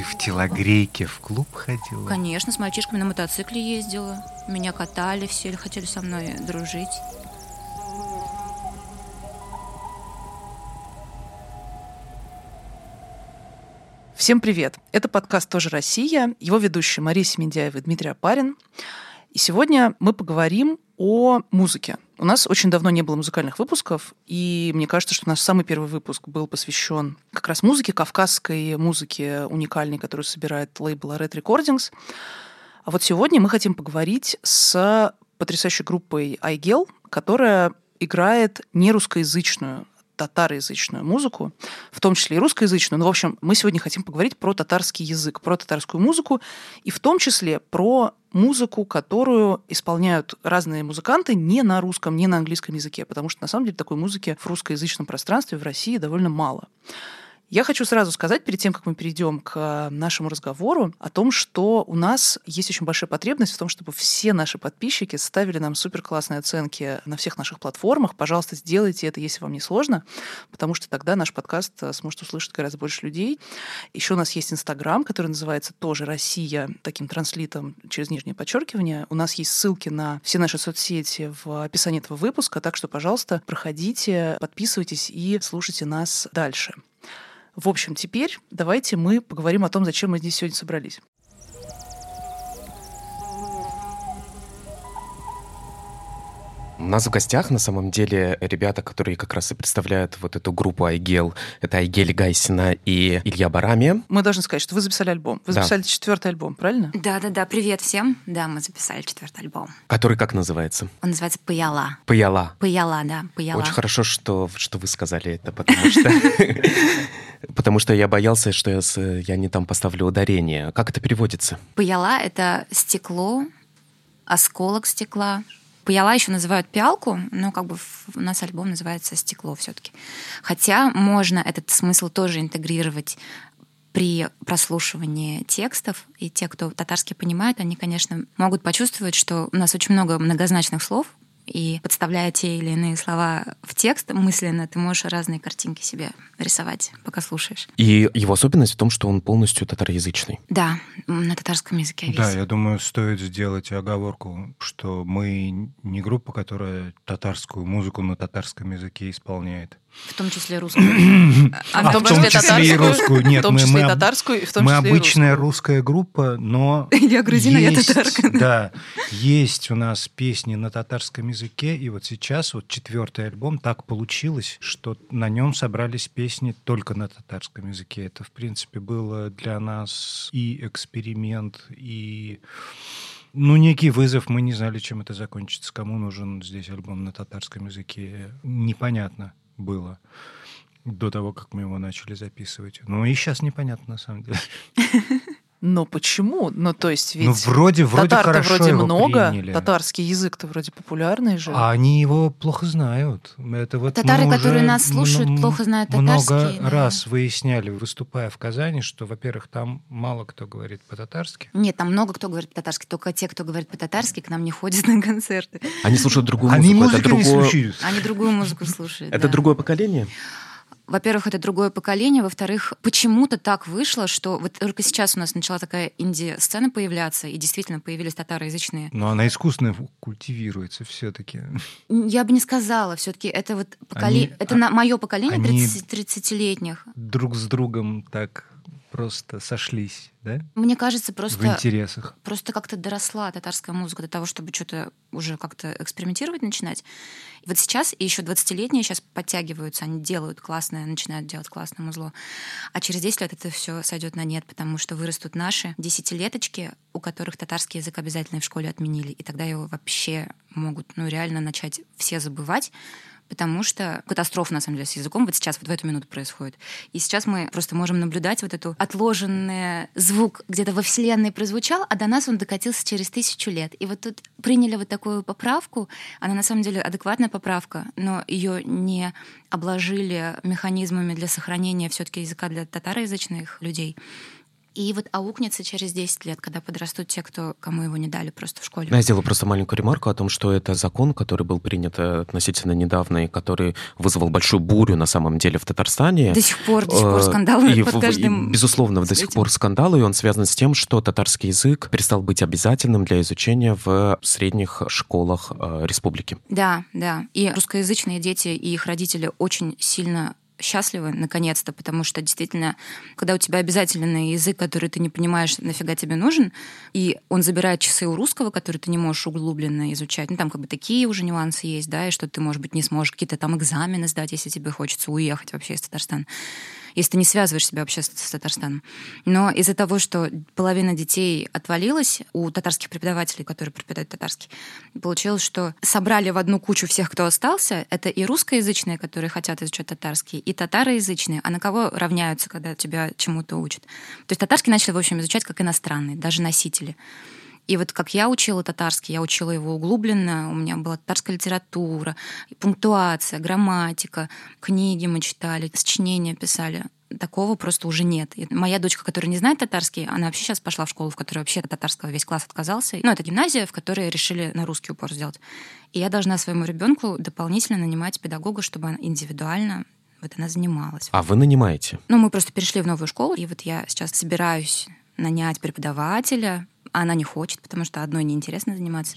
ты в телогрейке в клуб ходила? Конечно, с мальчишками на мотоцикле ездила. Меня катали, все хотели со мной дружить. Всем привет! Это подкаст «Тоже Россия». Его ведущие Мария Семендяева и Дмитрий Апарин. И сегодня мы поговорим о музыке. У нас очень давно не было музыкальных выпусков, и мне кажется, что наш самый первый выпуск был посвящен как раз музыке, кавказской музыке уникальной, которую собирает лейбл Red Recordings. А вот сегодня мы хотим поговорить с потрясающей группой iGel, которая играет не русскоязычную татароязычную музыку, в том числе и русскоязычную. Но, в общем, мы сегодня хотим поговорить про татарский язык, про татарскую музыку, и в том числе про музыку, которую исполняют разные музыканты не на русском, не на английском языке, потому что, на самом деле, такой музыки в русскоязычном пространстве в России довольно мало. Я хочу сразу сказать, перед тем, как мы перейдем к нашему разговору, о том, что у нас есть очень большая потребность в том, чтобы все наши подписчики ставили нам супер классные оценки на всех наших платформах. Пожалуйста, сделайте это, если вам не сложно, потому что тогда наш подкаст э, сможет услышать гораздо больше людей. Еще у нас есть Инстаграм, который называется тоже «Россия», таким транслитом через нижнее подчеркивание. У нас есть ссылки на все наши соцсети в описании этого выпуска, так что, пожалуйста, проходите, подписывайтесь и слушайте нас дальше. В общем, теперь давайте мы поговорим о том, зачем мы здесь сегодня собрались. У нас в гостях, на самом деле, ребята, которые как раз и представляют вот эту группу Айгел. Это Айгель Гайсина и Илья Барами. Мы должны сказать, что вы записали альбом. Вы Да. записали четвертый альбом, правильно? Да-да-да, привет всем. Да, мы записали четвертый альбом. Который как называется? Он называется «Паяла». Паяла. Паяла, да, Паяла. Очень хорошо, что, что вы сказали это, потому что... Потому что я боялся, что я, я не там поставлю ударение. Как это переводится? Паяла — это стекло, осколок стекла. Паяла еще называют пиалку, но как бы у нас альбом называется «Стекло» все-таки. Хотя можно этот смысл тоже интегрировать при прослушивании текстов, и те, кто татарский понимают, они, конечно, могут почувствовать, что у нас очень много многозначных слов, и подставляя те или иные слова в текст мысленно, ты можешь разные картинки себе рисовать, пока слушаешь. И его особенность в том, что он полностью татароязычный. Да, на татарском языке весь. Да, я думаю, стоит сделать оговорку, что мы не группа, которая татарскую музыку на татарском языке исполняет. В том числе русскую. А в том в том числе и русскую. Нет, в том мы- числе мы и татарскую, и в том Мы числе и обычная русскую. русская группа, но Я грузина, я есть, татарка. Да, есть у нас песни на татарском языке, и вот сейчас вот четвертый альбом так получилось, что на нем собрались песни только на татарском языке. Это, в принципе, было для нас и эксперимент, и ну, некий вызов. Мы не знали, чем это закончится. Кому нужен здесь альбом на татарском языке, непонятно было до того, как мы его начали записывать. Ну и сейчас непонятно, на самом деле. Но почему? Ну, то есть ведь ну, вроде, вроде татар-то хорошо вроде его много, приняли. татарский язык-то вроде популярный же. А они его плохо знают. Это вот Татары, которые нас слушают, м- плохо знают Много татарский, да. раз выясняли, выступая в Казани, что, во-первых, там мало кто говорит по-татарски. Нет, там много кто говорит по-татарски, только те, кто говорит по-татарски, к нам не ходят на концерты. Они слушают другую Они музыку. Это музыку не другое... слушают. Они другую музыку слушают. Это да. другое поколение? Во-первых, это другое поколение. Во-вторых, почему-то так вышло, что вот только сейчас у нас начала такая инди-сцена появляться, и действительно появились татароязычные. Но она искусственно культивируется все-таки. Я бы не сказала, все-таки это вот поколение, Они- это на мое поколение они- 30 30-летних. Друг с другом так просто сошлись, да? Мне кажется, В просто интересах. просто как-то доросла татарская музыка до того, чтобы что-то уже как-то экспериментировать начинать. И вот сейчас и еще 20-летние сейчас подтягиваются, они делают классное, начинают делать классное музло. А через 10 лет это все сойдет на нет, потому что вырастут наши десятилеточки, у которых татарский язык обязательно в школе отменили. И тогда его вообще могут ну, реально начать все забывать, потому что катастрофа, на самом деле, с языком вот сейчас, вот в эту минуту происходит. И сейчас мы просто можем наблюдать вот эту отложенный звук где-то во Вселенной прозвучал, а до нас он докатился через тысячу лет. И вот тут приняли вот такую поправку, она на самом деле адекватная поправка, но ее не обложили механизмами для сохранения все-таки языка для татароязычных людей. И вот аукнется через 10 лет, когда подрастут те, кто, кому его не дали просто в школе. Я сделал просто маленькую ремарку о том, что это закон, который был принят э, относительно недавно и который вызвал большую бурю на самом деле в Татарстане. До сих пор, до сих пор э, скандалы и, под каждым... И, безусловно, до сих пор скандалы, и он связан с тем, что татарский язык перестал быть обязательным для изучения в средних школах э, республики. Да, да. И русскоязычные дети и их родители очень сильно счастливы, наконец-то, потому что действительно, когда у тебя обязательный язык, который ты не понимаешь, нафига тебе нужен, и он забирает часы у русского, который ты не можешь углубленно изучать, ну там как бы такие уже нюансы есть, да, и что ты, может быть, не сможешь какие-то там экзамены сдать, если тебе хочется уехать вообще из Татарстана если ты не связываешь себя вообще с, с Татарстаном. Но из-за того, что половина детей отвалилась у татарских преподавателей, которые преподают татарский, получилось, что собрали в одну кучу всех, кто остался. Это и русскоязычные, которые хотят изучать татарский, и татароязычные. А на кого равняются, когда тебя чему-то учат? То есть татарский начали, в общем, изучать как иностранный, даже носители. И вот как я учила татарский, я учила его углубленно, у меня была татарская литература, пунктуация, грамматика, книги мы читали, сочинения писали такого просто уже нет. И моя дочка, которая не знает татарский, она вообще сейчас пошла в школу, в которой вообще татарского весь класс отказался. Ну, это гимназия, в которой решили на русский упор сделать. И я должна своему ребенку дополнительно нанимать педагога, чтобы она индивидуально вот она занималась. А вы нанимаете? Ну, мы просто перешли в новую школу, и вот я сейчас собираюсь нанять преподавателя, а она не хочет, потому что одной неинтересно заниматься.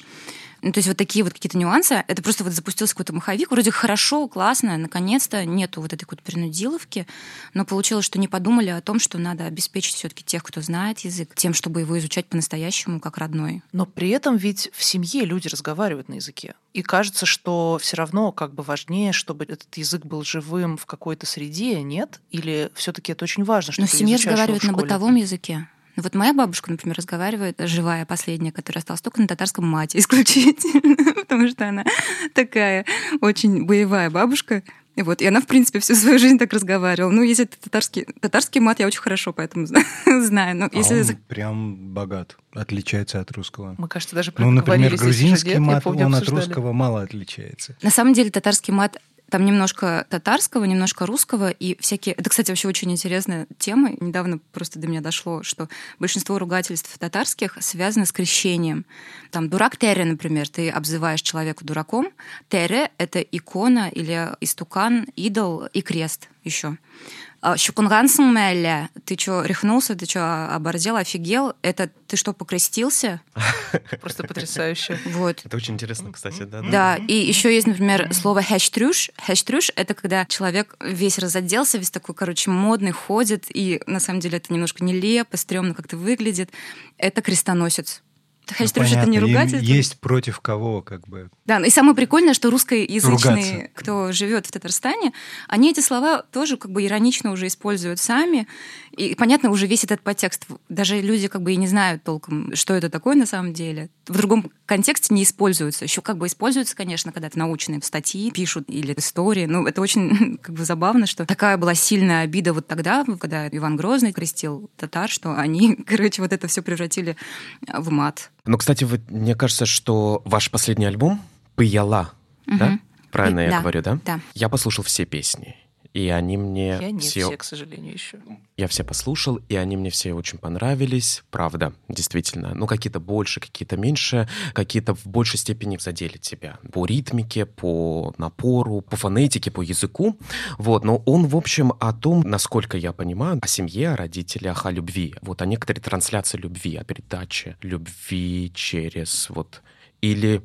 Ну, то есть вот такие вот какие-то нюансы. Это просто вот запустился какой-то маховик. Вроде хорошо, классно, наконец-то нету вот этой вот принудиловки, но получилось, что не подумали о том, что надо обеспечить все таки тех, кто знает язык, тем, чтобы его изучать по-настоящему как родной. Но при этом ведь в семье люди разговаривают на языке. И кажется, что все равно как бы важнее, чтобы этот язык был живым в какой-то среде, нет? Или все-таки это очень важно, что Но в семье разговаривают на бытовом языке. Ну, вот моя бабушка, например, разговаривает, живая последняя, которая осталась только на татарском мате исключительно, потому что она такая очень боевая бабушка. И вот, и она, в принципе, всю свою жизнь так разговаривала. Ну, если это татарский, татарский мат, я очень хорошо поэтому знаю. Но а если... он прям богат, отличается от русского. Мы, кажется, даже Ну, например, грузинский мат, он от русского мало отличается. На самом деле татарский мат там немножко татарского, немножко русского и всякие... Это, кстати, вообще очень интересная тема. Недавно просто до меня дошло, что большинство ругательств татарских связано с крещением. Там дурак Тере, например, ты обзываешь человека дураком. Тере — это икона или истукан, идол и крест еще. А, Щукунгансың мәлі? Ты что, рехнулся? Ты что, оборзел, офигел? Это ты что, покрестился? Просто потрясающе. Вот. Это очень интересно, кстати, да. Да, и еще есть, например, слово хэштрюш. Хэштрюш — это когда человек весь разоделся, весь такой, короче, модный, ходит, и на самом деле это немножко нелепо, стрёмно как-то выглядит. Это крестоносец. Хэштег ну, это не ругательство. Есть против кого, как бы. Да, и самое прикольное, что русскоязычные, Ругаться. кто живет в Татарстане, они эти слова тоже как бы иронично уже используют сами. И понятно уже весь этот подтекст. Даже люди как бы и не знают толком, что это такое на самом деле. В другом контексте не используются. Еще как бы используются, конечно, когда это научные статьи пишут или истории. Ну, это очень как бы забавно, что такая была сильная обида вот тогда, когда Иван Грозный крестил татар, что они, короче, вот это все превратили в мат. Ну, кстати, вот, мне кажется, что ваш последний альбом «Пыяла», угу. да? Правильно и, я да, говорю, да? Да. Я послушал все песни. И они мне я нет все... все, к сожалению, еще. Я все послушал, и они мне все очень понравились. Правда, действительно. Ну, какие-то больше, какие-то меньше, какие-то в большей степени задели тебя. По ритмике, по напору, по фонетике, по языку. Вот, но он, в общем, о том, насколько я понимаю, о семье, о родителях, о любви. Вот о некоторой трансляции любви, о передаче любви через вот или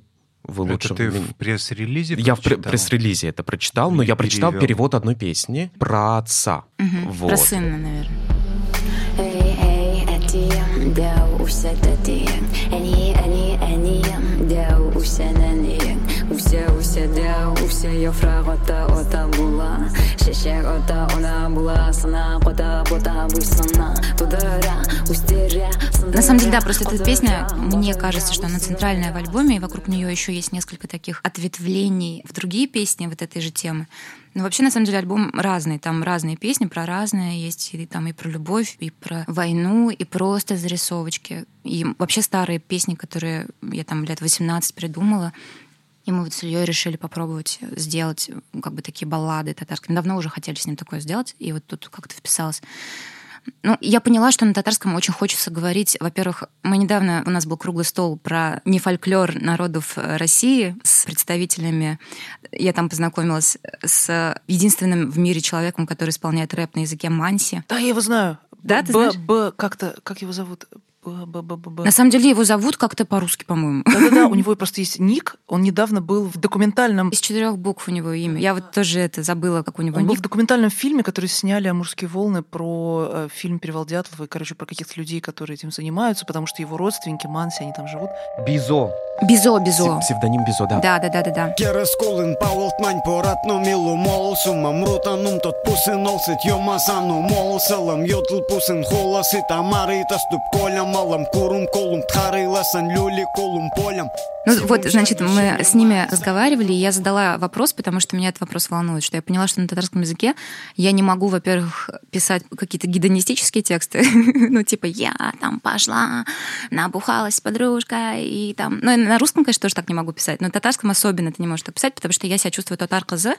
вы лучше... Это ты в пресс-релизе Я в пресс-релизе это прочитал, но я прочитал перевод одной песни про отца. Угу. Вот. Про сына, наверное. Үсе үсе дә үсе яфрагыта ота була Шешек ота она була сына кота бота буйсына Тудыра устеря На самом деле, да, просто эта песня, мне кажется, что она центральная в альбоме, и вокруг нее еще есть несколько таких ответвлений в другие песни вот этой же темы. Но вообще, на самом деле, альбом разный. Там разные песни про разное. Есть и, там и про любовь, и про войну, и просто зарисовочки. И вообще старые песни, которые я там лет 18 придумала, и мы вот с Ильей решили попробовать сделать как бы такие баллады татарские. давно уже хотели с ним такое сделать, и вот тут как-то вписалось. Ну, я поняла, что на татарском очень хочется говорить. Во-первых, мы недавно, у нас был круглый стол про не фольклор народов России с представителями. Я там познакомилась с единственным в мире человеком, который исполняет рэп на языке манси. Да, я его знаю. Да, ты Б, знаешь? Б, как-то, как его зовут? На самом деле его зовут как-то по-русски, по-моему. Да-да-да, у него просто есть ник. Он недавно был в документальном... Из четырех букв у него имя. Я вот тоже это забыла, как у него Он был ник. в документальном фильме, который сняли о «Мужские волны» про э, фильм «Перевал Дятлова» и, короче, про каких-то людей, которые этим занимаются, потому что его родственники, Манси, они там живут. Бизо. Бизо, Бизо. Псевдоним Бизо, да. Да, да, да, да, да. Керескулин паволтмань поратно милу молсум Амрутанум тот пусин олсит йомасану молсалам Йотл пусин холасит амарита ступ колям Алам курум колум тхариласан люли колум полям Ну вот, значит, мы с ними разговаривали, и я задала вопрос, потому что меня этот вопрос волнует, что я поняла, что на татарском языке я не могу, во-первых, писать какие-то гедонистические тексты, ну типа «я там пошла, набухалась с подружкой», и там... Ну, на русском, конечно, тоже так не могу писать, но на татарском особенно ты не можешь так писать, потому что я себя чувствую татар козы,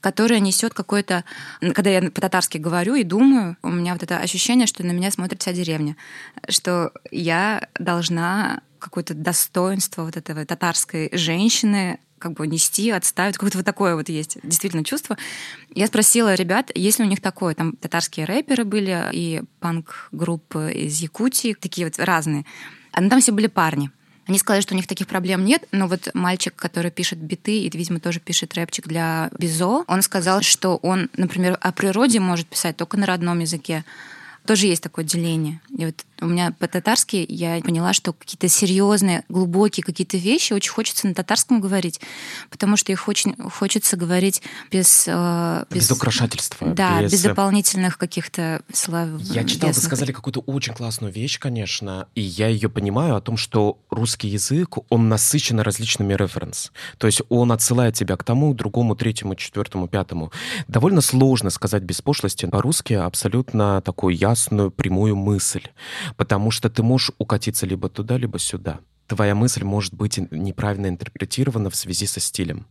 которая несет какое-то... Когда я по-татарски говорю и думаю, у меня вот это ощущение, что на меня смотрит вся деревня, что я должна какое-то достоинство вот этого татарской женщины как бы нести, отставить. Какое-то вот такое вот есть действительно чувство. Я спросила ребят, есть ли у них такое. Там татарские рэперы были и панк-группы из Якутии, такие вот разные. А там все были парни. Они сказали, что у них таких проблем нет, но вот мальчик, который пишет биты и, видимо, тоже пишет рэпчик для Бизо, он сказал, что он, например, о природе может писать только на родном языке. Тоже есть такое деление. И вот у меня по-татарски я поняла, что какие-то серьезные, глубокие какие-то вещи очень хочется на татарском говорить, потому что их очень хочется говорить без... э, Без украшательства. Да, без, без- э, дополнительных каких-то слов. Я читал, вы сказали какую-то очень классную вещь, конечно, и я ее понимаю о том, что русский язык, он насыщен различными референс. То есть он отсылает тебя к тому, другому, третьему, четвертому, пятому. Довольно сложно сказать без пошлости по-русски абсолютно такую ясную, прямую мысль, потому что ты можешь укатиться либо туда, либо сюда. Твоя мысль может быть неправильно интерпретирована в связи со стилем.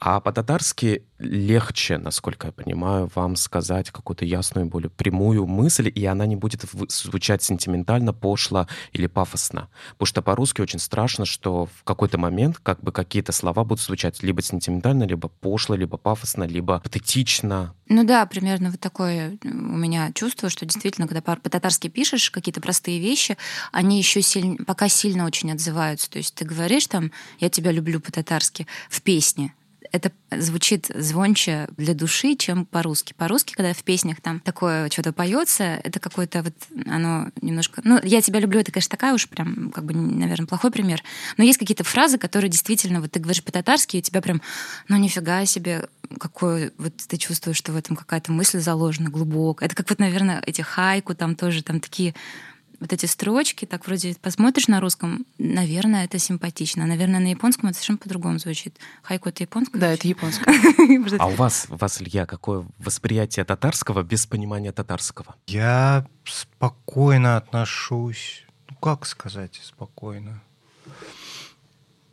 А по-татарски легче, насколько я понимаю, вам сказать какую-то ясную, более прямую мысль, и она не будет звучать сентиментально, пошло или пафосно. Потому что по-русски очень страшно, что в какой-то момент как бы какие-то слова будут звучать либо сентиментально, либо пошло, либо пафосно, либо патетично. Ну да, примерно вот такое у меня чувство, что действительно, когда по- по-татарски пишешь какие-то простые вещи, они еще сильно, пока сильно очень отзываются. То есть ты говоришь там «я тебя люблю» по-татарски в песне, это звучит звонче для души, чем по-русски. По-русски, когда в песнях там такое что-то поется, это какое-то вот оно немножко... Ну, я тебя люблю, это, конечно, такая уж прям, как бы, наверное, плохой пример. Но есть какие-то фразы, которые действительно, вот ты говоришь по-татарски, и у тебя прям, ну, нифига себе, какой вот ты чувствуешь, что в этом какая-то мысль заложена глубокая. Это как вот, наверное, эти хайку там тоже, там такие вот эти строчки, так вроде посмотришь на русском, наверное, это симпатично. Наверное, на японском это совершенно по-другому звучит. Хайку это японское? Да, это японское. А у вас, у вас, Илья, какое восприятие татарского без понимания татарского? Я спокойно отношусь. Ну, как сказать спокойно?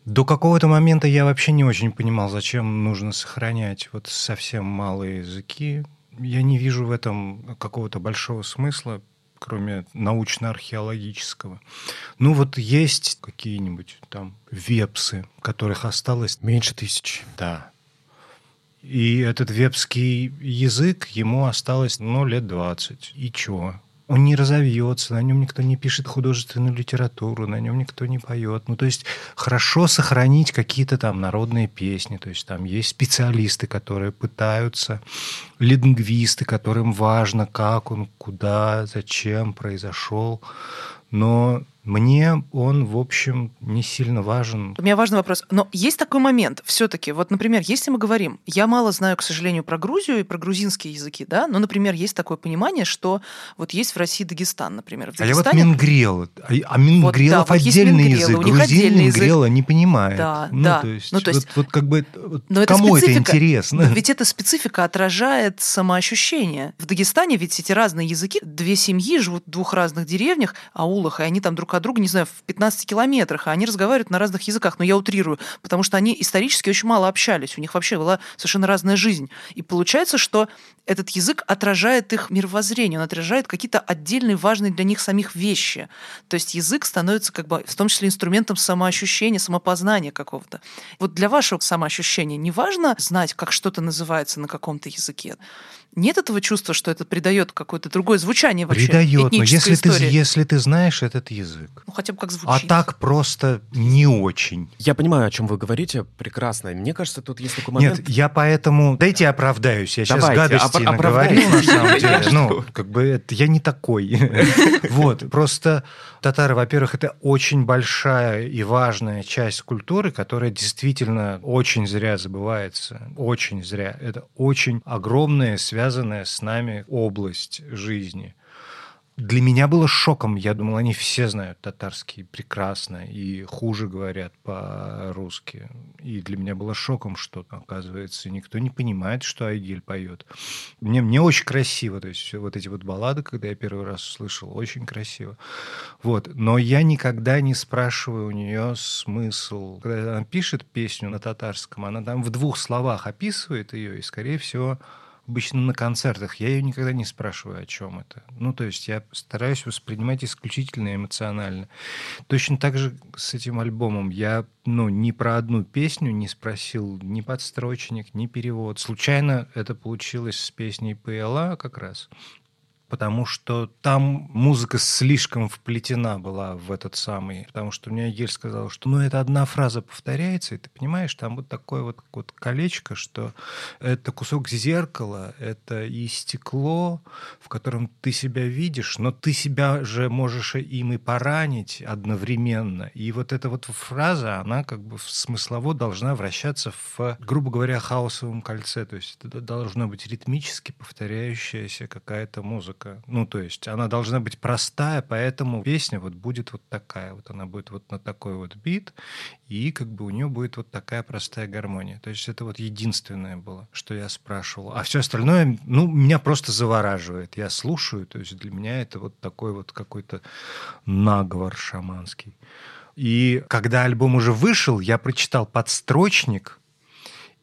До какого-то момента я вообще не очень понимал, зачем нужно сохранять вот совсем малые языки. Я не вижу в этом какого-то большого смысла, кроме научно-археологического. Ну вот есть какие-нибудь там вепсы, которых осталось Меньше тысячи. да. И этот вебский язык, ему осталось, ну, лет 20. И чё? Он не разовьется, на нем никто не пишет художественную литературу, на нем никто не поет. Ну, то есть хорошо сохранить какие-то там народные песни. То есть там есть специалисты, которые пытаются, лингвисты, которым важно, как он, куда, зачем произошел. Но мне он, в общем, не сильно важен. У меня важный вопрос. Но есть такой момент все-таки. Вот, например, если мы говорим, я мало знаю, к сожалению, про Грузию и про грузинские языки, да, но, например, есть такое понимание, что вот есть в России Дагестан, например. В А я вот Дагестане- мингрел. А, а мингрелов вот есть отдельный мингрелы, язык. у них Грузин отдельный язык. мингрела не понимает. Да, ну, да. То есть, Ну, то есть- вот, вот как бы вот Но это кому это специфика. интересно? Но ведь эта специфика отражает самоощущение. В Дагестане ведь эти разные языки, две семьи живут в двух разных деревнях, аулах, и они там друг друг от друга, не знаю, в 15 километрах, а они разговаривают на разных языках. Но я утрирую, потому что они исторически очень мало общались. У них вообще была совершенно разная жизнь. И получается, что этот язык отражает их мировоззрение, он отражает какие-то отдельные важные для них самих вещи. То есть язык становится как бы в том числе инструментом самоощущения, самопознания какого-то. Вот для вашего самоощущения не важно знать, как что-то называется на каком-то языке. Нет этого чувства, что это придает какое-то другое звучание вообще Придает, но если ты, если ты знаешь этот язык. Ну, хотя бы как А звучит. так просто не очень. Я понимаю, о чем вы говорите, прекрасно. Мне кажется, тут есть такой момент... Нет, я поэтому... Дайте я оправдаюсь. Я сейчас Давайте, гадости оп- наговорил, на самом деле. Я Ну, как бы это, я не такой. Вот, просто татары, во-первых, это очень большая и важная часть культуры, которая действительно очень зря забывается. Очень зря. Это очень огромная, связанная с нами область жизни. Для меня было шоком. Я думал, они все знают татарский прекрасно и хуже говорят по-русски. И для меня было шоком, что, оказывается, никто не понимает, что Айгель поет. Мне, мне очень красиво. То есть вот эти вот баллады, когда я первый раз услышал, очень красиво. Вот. Но я никогда не спрашиваю у нее смысл. Когда она пишет песню на татарском, она там в двух словах описывает ее, и, скорее всего, обычно на концертах, я ее никогда не спрашиваю, о чем это. Ну, то есть я стараюсь воспринимать исключительно эмоционально. Точно так же с этим альбомом. Я, ну, ни про одну песню не спросил ни подстрочник, ни перевод. Случайно это получилось с песней ПЛА как раз потому что там музыка слишком вплетена была в этот самый, потому что мне Ель сказал, что ну это одна фраза повторяется, и ты понимаешь, там вот такое вот, вот колечко, что это кусок зеркала, это и стекло, в котором ты себя видишь, но ты себя же можешь им и поранить одновременно. И вот эта вот фраза, она как бы смыслово должна вращаться в, грубо говоря, хаосовом кольце, то есть это должно быть ритмически повторяющаяся какая-то музыка. Ну, то есть она должна быть простая, поэтому песня вот будет вот такая. Вот она будет вот на такой вот бит, и как бы у нее будет вот такая простая гармония. То есть это вот единственное было, что я спрашивал. А все остальное, ну, меня просто завораживает. Я слушаю, то есть для меня это вот такой вот какой-то наговор шаманский. И когда альбом уже вышел, я прочитал подстрочник,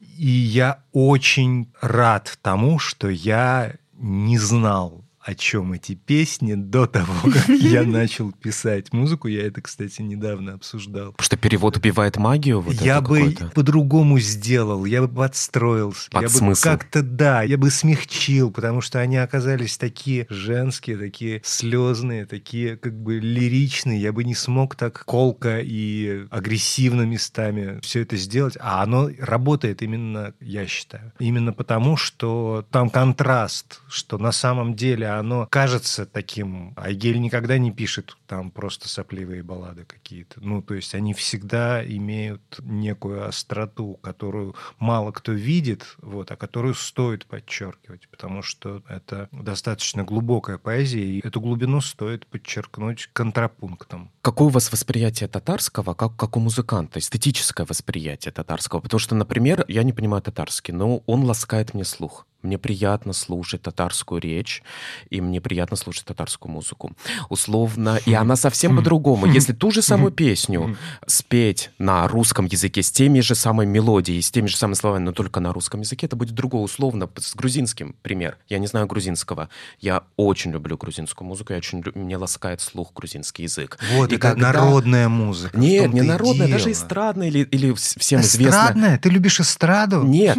и я очень рад тому, что я не знал о чем эти песни до того, как я начал писать музыку. Я это, кстати, недавно обсуждал. Потому что перевод убивает магию? Вот я бы по-другому сделал, я бы подстроился. Под я смысл. бы как-то, да, я бы смягчил, потому что они оказались такие женские, такие слезные, такие как бы лиричные. Я бы не смог так колко и агрессивно местами все это сделать. А оно работает именно, я считаю, именно потому, что там контраст, что на самом деле оно кажется таким. Айгель никогда не пишет там просто сопливые баллады какие-то. Ну, то есть они всегда имеют некую остроту, которую мало кто видит, вот, а которую стоит подчеркивать, потому что это достаточно глубокая поэзия, и эту глубину стоит подчеркнуть контрапунктом. Какое у вас восприятие татарского, как, как у музыканта, эстетическое восприятие татарского? Потому что, например, я не понимаю татарский, но он ласкает мне слух. Мне приятно слушать татарскую речь, и мне приятно слушать татарскую музыку. Условно, и она совсем по-другому. Если ту же самую песню спеть на русском языке с теми же самой мелодией, с теми же самыми словами, но только на русском языке, это будет другое. Условно, с грузинским пример. Я не знаю грузинского. Я очень люблю грузинскую музыку, я очень лю- мне ласкает слух грузинский язык. Вот, И это когда- народная музыка. Нет, не народная, даже дело. эстрадная или, или всем известная. Эстрадная? Ты любишь эстраду? Нет.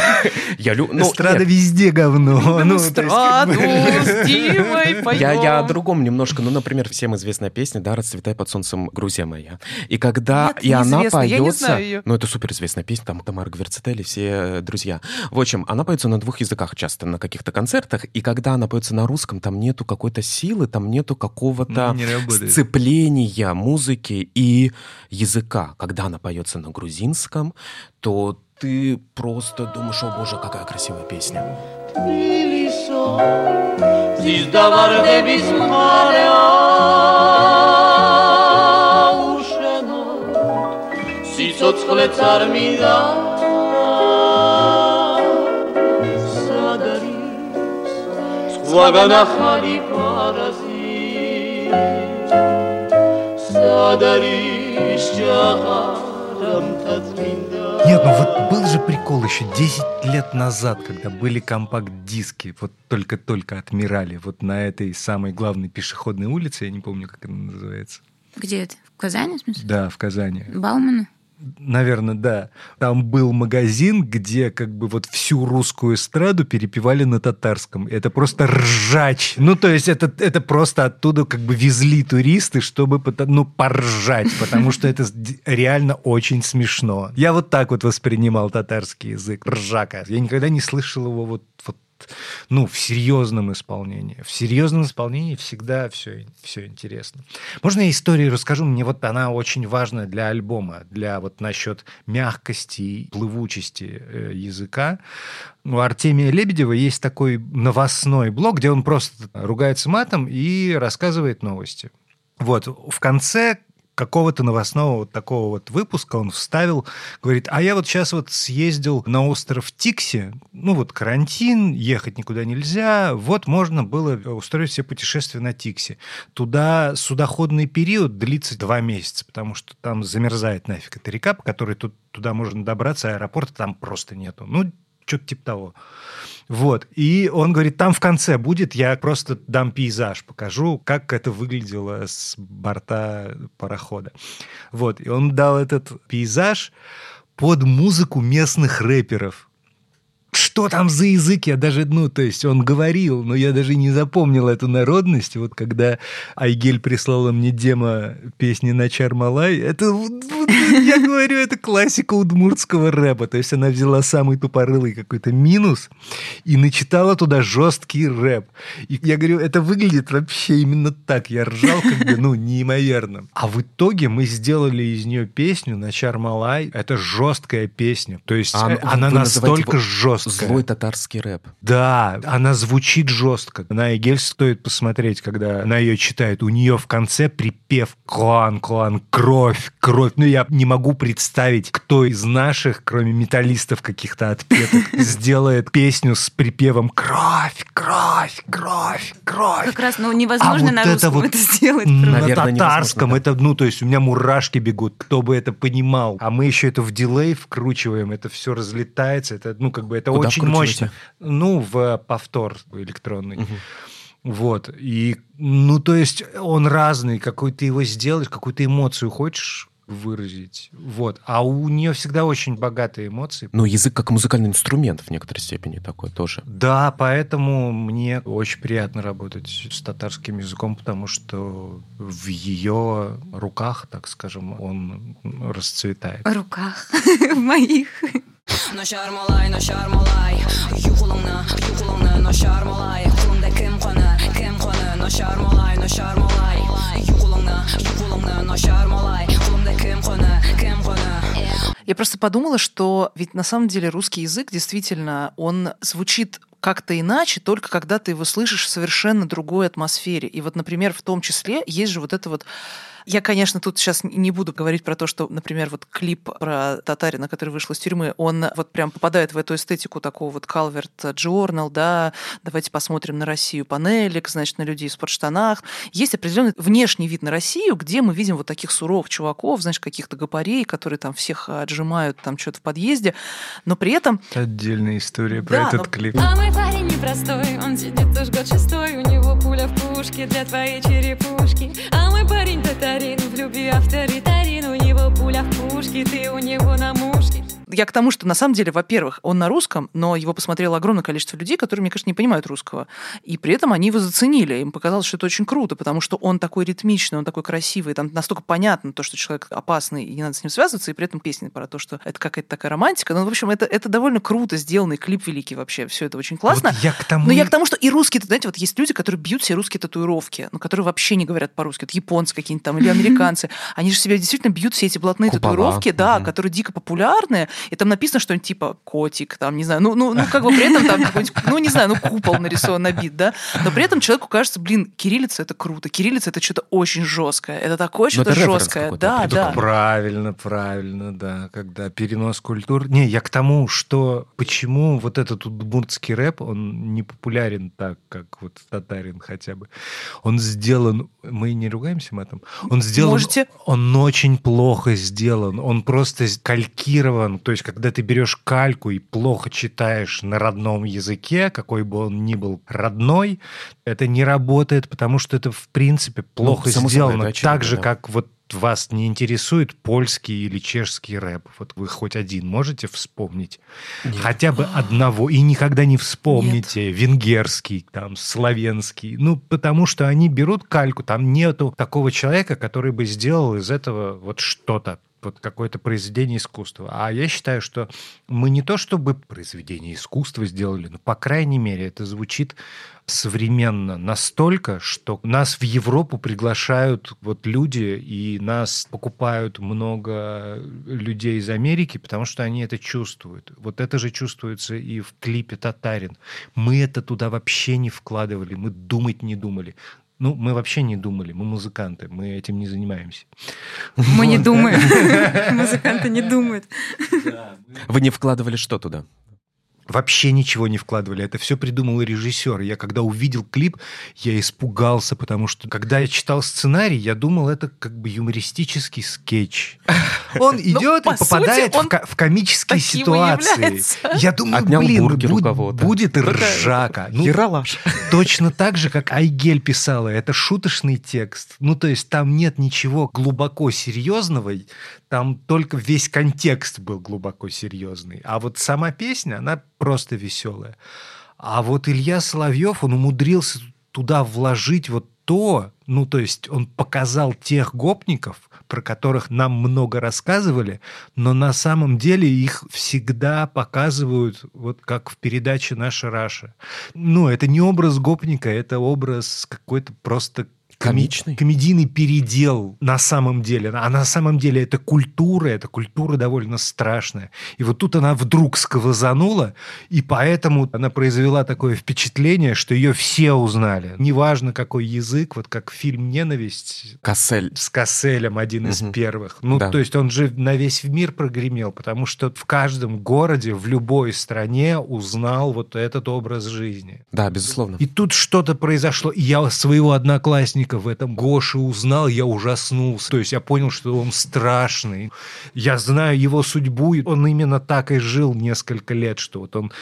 Я люблю... Эстрада везде говно. Ну, Эстраду бы- с Димой. Я, я о другом немножко, ну, например, всем известная песня, да, «Расцветай под солнцем, Грузия моя». И когда, Нет, и она поется, ну, это суперизвестная песня, там Тамара Гверцетели, все э, друзья. В общем, она поется на двух языках часто на каких-то концертах, и когда она поется на русском, там нету какой-то силы, там нету какого-то Ну, не сцепления музыки и языка. Когда она поется на грузинском, то ты просто думаешь, о боже, какая красивая песня. Marea usheno, sicockle нет, ну вот был же прикол еще 10 лет назад, когда были компакт-диски, вот только-только отмирали, вот на этой самой главной пешеходной улице, я не помню, как она называется. Где это? В Казани, в смысле? Да, в Казани. Баумана? Наверное, да. Там был магазин, где как бы вот всю русскую эстраду перепевали на татарском. Это просто ржач. Ну, то есть это, это просто оттуда как бы везли туристы, чтобы ну, поржать, потому что это реально очень смешно. Я вот так вот воспринимал татарский язык. Ржака. Я никогда не слышал его вот, вот ну, в серьезном исполнении. В серьезном исполнении всегда все, все интересно. Можно я историю расскажу? Мне вот она очень важна для альбома, для вот насчет мягкости и плывучести э, языка. У Артемия Лебедева есть такой новостной блог, где он просто ругается матом и рассказывает новости. Вот, в конце какого-то новостного вот такого вот выпуска он вставил, говорит, а я вот сейчас вот съездил на остров Тикси, ну вот карантин, ехать никуда нельзя, вот можно было устроить себе путешествие на Тикси. Туда судоходный период длится два месяца, потому что там замерзает нафиг эта река, по которой тут, туда можно добраться, аэропорта там просто нету. Ну, что-то типа того. Вот. И он говорит, там в конце будет, я просто дам пейзаж, покажу, как это выглядело с борта парохода. Вот. И он дал этот пейзаж под музыку местных рэперов. Что там за язык? Я даже, ну, то есть он говорил, но я даже не запомнил эту народность. Вот когда Айгель прислала мне демо песни на Чармалай, это, я говорю, это классика удмуртского рэпа. То есть она взяла самый тупорылый какой-то минус и начитала туда жесткий рэп. И я говорю, это выглядит вообще именно так. Я ржал как бы, ну, неимоверно. А в итоге мы сделали из нее песню на Чармалай. Это жесткая песня. То есть А, ну, она вы называете настолько его жесткая. Злой татарский рэп. Да, она звучит жестко. На Эгель стоит посмотреть, когда она ее читает. У нее в конце припев «Клан, клан, кровь, кровь». Ну, я не могу представить, кто из наших, кроме металлистов каких-то отпетых, сделает песню с припевом «Кровь, кровь, кровь, кровь». Как раз, ну, невозможно А на вот это русском вот это сделать. На татарском это, ну, то есть у меня мурашки бегут, кто бы это понимал. А мы еще это в дилей вкручиваем, это все разлетается, это, ну, как бы, это Куда очень мощно. Ну, в повтор электронный. Вот. И, ну, то есть он разный, какой ты его сделаешь, какую-то эмоцию хочешь выразить. Вот. А у нее всегда очень богатые эмоции. Ну, язык как музыкальный инструмент в некоторой степени такой тоже. Да, поэтому мне очень приятно работать с татарским языком, потому что в ее руках, так скажем, он расцветает. В руках в моих. Нашар малай, нашар малай Юқылыңны, юқылыңны нашар малай Құлымда кім қаны, кім қаны Нашар малай, нашар малай Юқылыңны, юқылыңны нашар малай Құлымда кім қаны, кім қаны Я просто подумала, что ведь на самом деле русский язык действительно, он звучит как-то иначе, только когда ты его слышишь в совершенно другой атмосфере. И вот, например, в том числе есть же вот это вот я, конечно, тут сейчас не буду говорить про то, что, например, вот клип про татарина, который вышел из тюрьмы, он вот прям попадает в эту эстетику такого вот Calvert Journal, да, давайте посмотрим на Россию панелек, значит, на людей в спортштанах. Есть определенный внешний вид на Россию, где мы видим вот таких суровых чуваков, знаешь, каких-то гопарей, которые там всех отжимают там что-то в подъезде, но при этом Отдельная история про Да, этот но- клип. А мой парень непростой, он сидит уж год шестой, у него пуля в пушке для твоей черепушки. А мой парень татарин, в любви авторитарин, у него пуля в пушке, ты у него на мушке. Я к тому, что на самом деле, во-первых, он на русском, но его посмотрело огромное количество людей, которые, мне кажется, не понимают русского. И при этом они его заценили. Им показалось, что это очень круто, потому что он такой ритмичный, он такой красивый, там настолько понятно то, что человек опасный, и не надо с ним связываться, и при этом песня про то, что это какая-то такая романтика. Ну, в общем, это, это довольно круто сделанный клип великий вообще. Все это очень классно. Вот я к тому... Но я к тому, что и русские, знаете, вот есть люди, которые бьют себе русские татуировки, но которые вообще не говорят по-русски. Это японцы какие-нибудь там или американцы. Они же себе действительно бьют все эти блатные Купола. татуировки, да, которые дико популярны, и там написано что-нибудь типа котик, там, не знаю, ну, ну, ну как бы при этом там какой-нибудь, ну, не знаю, ну, купол нарисован на бит, да, но при этом человеку кажется, блин, кириллица это круто, кириллица это что-то очень жесткое, это такое Ну, что-то это референс жесткое, да, да. Правильно, правильно, да. Когда перенос культур. Не, я к тому, что почему вот этот удмуртский рэп, он не популярен так, как вот татарин хотя бы. Он сделан... Мы не ругаемся матом? Он сделан... Можете. Он очень плохо сделан. Он просто калькирован. То есть, когда ты берешь кальку и плохо читаешь на родном языке, какой бы он ни был родной, это не работает, потому что это, в принципе, плохо Ну, само собой, сделано. это очевидно, так же, да. как вот вас не интересует польский или чешский рэп? Вот вы хоть один можете вспомнить? Хотя бы одного. И никогда не вспомните венгерский, там, славянский. Ну, потому что они берут кальку, там нету такого человека, который бы сделал из этого вот что-то вот какое-то произведение искусства. А я считаю, что мы не то чтобы произведение искусства сделали, но, по крайней мере, это звучит современно настолько, что нас в Европу приглашают вот люди, и нас покупают много людей из Америки, потому что они это чувствуют. Вот это же чувствуется и в клипе «Татарин». Мы это туда вообще не вкладывали, мы думать не думали. Ну, мы вообще не думали, мы музыканты, мы этим не занимаемся. Мы не думаем. Музыканты не думают. Вы не вкладывали что туда? Вообще ничего не вкладывали. Это все придумал режиссер. Я когда увидел клип, я испугался, потому что когда я читал сценарий, я думал, это как бы юмористический скетч. Он идет по и попадает в комические ситуации. Я думаю, блин, будет ржака. Ну, Ералаш. Точно так же, как Айгель писала, это шуточный текст. Ну, то есть там нет ничего глубоко серьезного, там только весь контекст был глубоко серьезный. А вот сама песня, она просто веселая. А вот Илья Соловьев, он умудрился туда вложить вот то, ну, то есть он показал тех гопников, про которых нам много рассказывали, но на самом деле их всегда показывают вот как в передаче «Наша Раша». Ну, это не образ гопника, это образ какой-то просто Комичный? комедийный передел на самом деле. А на самом деле это культура, это культура довольно страшная. И вот тут она вдруг сквозанула, и поэтому она произвела такое впечатление, что ее все узнали. Неважно, какой язык, вот как фильм «Ненависть» Кассель. с Касселем один из Мгм. первых. Ну, Да. то есть он же на весь мир прогремел, потому что в каждом городе, в любой стране узнал вот этот образ жизни. Да, безусловно. И тут что-то произошло. Я своего одноклассника в этом Гоше узнал, я ужаснулся. То есть я понял, что он страшный. Я знаю его судьбу. и Он именно так и жил несколько лет, что вот он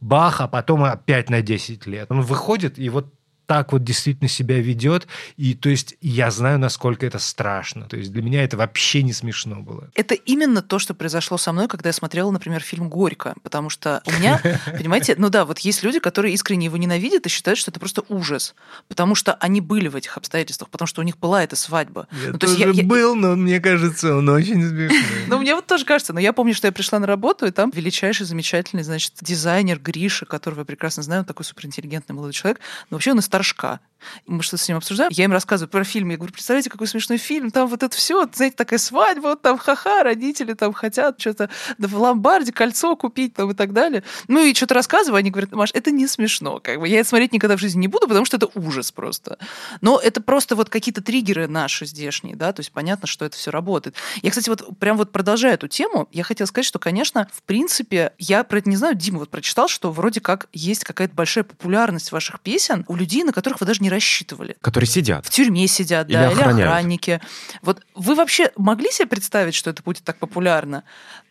бах, а потом опять на 10 лет. Он выходит и вот так вот действительно себя ведет. И то есть я знаю, насколько это страшно. То есть для меня это вообще не смешно было. Это именно то, что произошло со мной, когда я смотрела, например, фильм «Горько». Потому что у меня, понимаете, ну да, вот есть люди, которые искренне его ненавидят и считают, что это просто ужас. Потому что они были в этих обстоятельствах, потому что у них была эта свадьба. Ну, то есть я- я- был, но мне кажется, он очень смешной. Ну, мне вот тоже кажется, но я помню, что я пришла на работу, и там величайший, замечательный, значит, дизайнер Гриша, которого я прекрасно знаю, он такой суперинтеллигентный молодой человек, но вообще он из Торжка. Мы что-то с ним обсуждаем. Я им рассказываю про фильм. Я говорю, представляете, какой смешной фильм. Там вот это все, знаете, такая свадьба, вот там ха-ха, родители там хотят что-то да в ломбарде кольцо купить там и так далее. Ну и что-то рассказываю, они говорят, Маш, это не смешно. Как бы. Я это смотреть никогда в жизни не буду, потому что это ужас просто. Но это просто вот какие-то триггеры наши здешние, да, то есть понятно, что это все работает. Я, кстати, вот прям вот продолжая эту тему, я хотела сказать, что, конечно, в принципе, я про это не знаю, Дима вот прочитал, что вроде как есть какая-то большая популярность ваших песен у людей, на которых вы даже не рассчитывали. Которые сидят. В тюрьме сидят, Или да, или охраняют. охранники. Вот вы вообще могли себе представить, что это будет так популярно?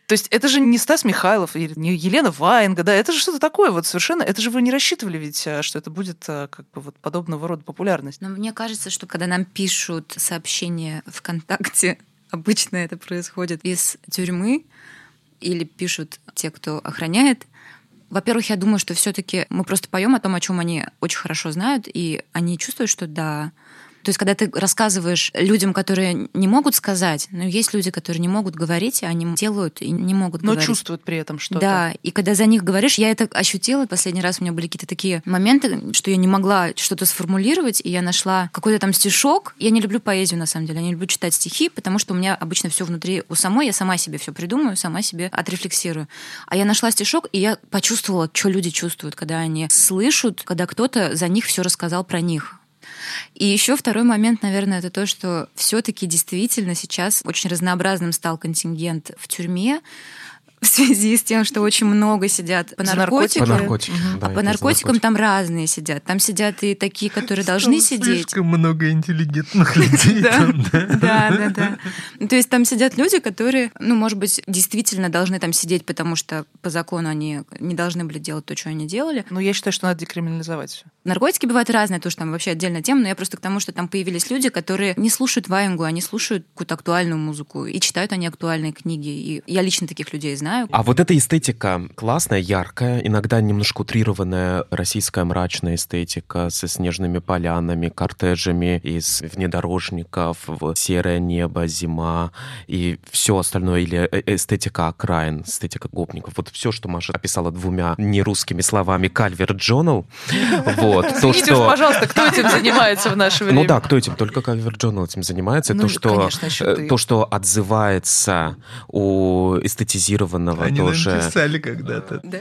То есть это же не Стас Михайлов или не Елена Ваенга, да, это же что-то такое вот совершенно, это же вы не рассчитывали ведь, а, что это будет а, как бы вот подобного рода популярность. Но мне кажется, что когда нам пишут сообщения ВКонтакте, обычно это происходит из тюрьмы или пишут те, кто охраняет. Во-первых, я думаю, что все-таки мы просто поем о том, о чем они очень хорошо знают, и они чувствуют, что да, То есть, когда ты рассказываешь людям, которые не могут сказать, но есть люди, которые не могут говорить, они делают и не могут Но говорить. чувствуют при этом что-то. Да, и когда за них говоришь, я это ощутила. Последний раз у меня были какие-то такие моменты, что я не могла что-то сформулировать, и я нашла какой-то там стишок. Я не люблю поэзию, на самом деле, я не люблю читать стихи, потому что у меня обычно все внутри у самой, я сама себе все придумаю, сама себе отрефлексирую. А я нашла стишок, и я почувствовала, что люди чувствуют, когда они слышат, когда кто-то за них все рассказал про них. И еще второй момент, наверное, это то, что все-таки действительно сейчас очень разнообразным стал контингент в тюрьме в связи с тем, что очень много сидят по наркотикам. По наркотикам, да, А по наркотикам там разные сидят. Там сидят и такие, которые должны сидеть. Слишком много интеллигентных людей Да, да? да. Ну, То есть там сидят люди, которые, ну, может быть, действительно должны там сидеть, потому что по закону они не должны были делать то, что они делали. Но я считаю, что надо декриминализовать все. Наркотики бывают разные, тоже там вообще отдельная тема, но я просто к тому, что там появились люди, которые не слушают ваенгу, они слушают какую-то актуальную музыку, и читают они актуальные книги. И я лично таких людей знаю. А вот эта эстетика классная, яркая, иногда немножко утрированная российская мрачная эстетика со снежными полянами, кортежами из внедорожников, серое небо, зима и все остальное, или э- эстетика окраин, эстетика гопников. Вот все, что Маша описала двумя нерусскими словами «Calvert Journal», вот, то, что... пожалуйста, кто этим занимается в наше время? Ну да, кто этим? Только Calvert Journal этим занимается. Ну, то, что, э, то, что отзывается у эстетизированного Они тоже написали когда-то. Да?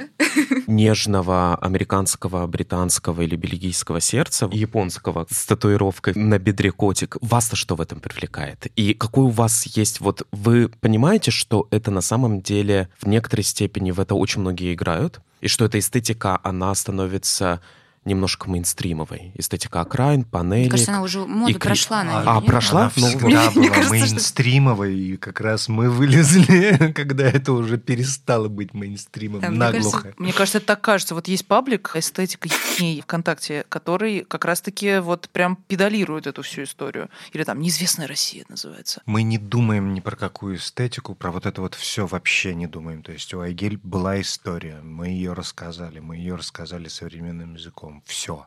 нежного американского, британского или бельгийского сердца, японского с татуировкой на бедре котик. Вас-то что в этом привлекает? И какой у вас есть... Вот вы понимаете, что это на самом деле в некоторой степени в это очень многие играют, и что эта эстетика, она становится немножко мейнстримовой. Эстетика окраин, панелек. Мне кажется, она уже мода и прошла А, неё, нет? прошла? Она Ну, всегда мне была кажется, что- мейнстримовой, и как раз мы вылезли, когда это уже перестало быть мейнстримом, Да, мне кажется, наглухо. Мне кажется, это так кажется. Вот есть паблик «Эстетика ебней» ВКонтакте, который как раз-таки вот прям педалирует эту всю историю. Или там «Неизвестная Россия» называется. Мы не думаем ни про какую эстетику, про вот это вот все вообще не думаем. То есть у Айгель была история, мы ее рассказали, мы ее рассказали современным языком. Все.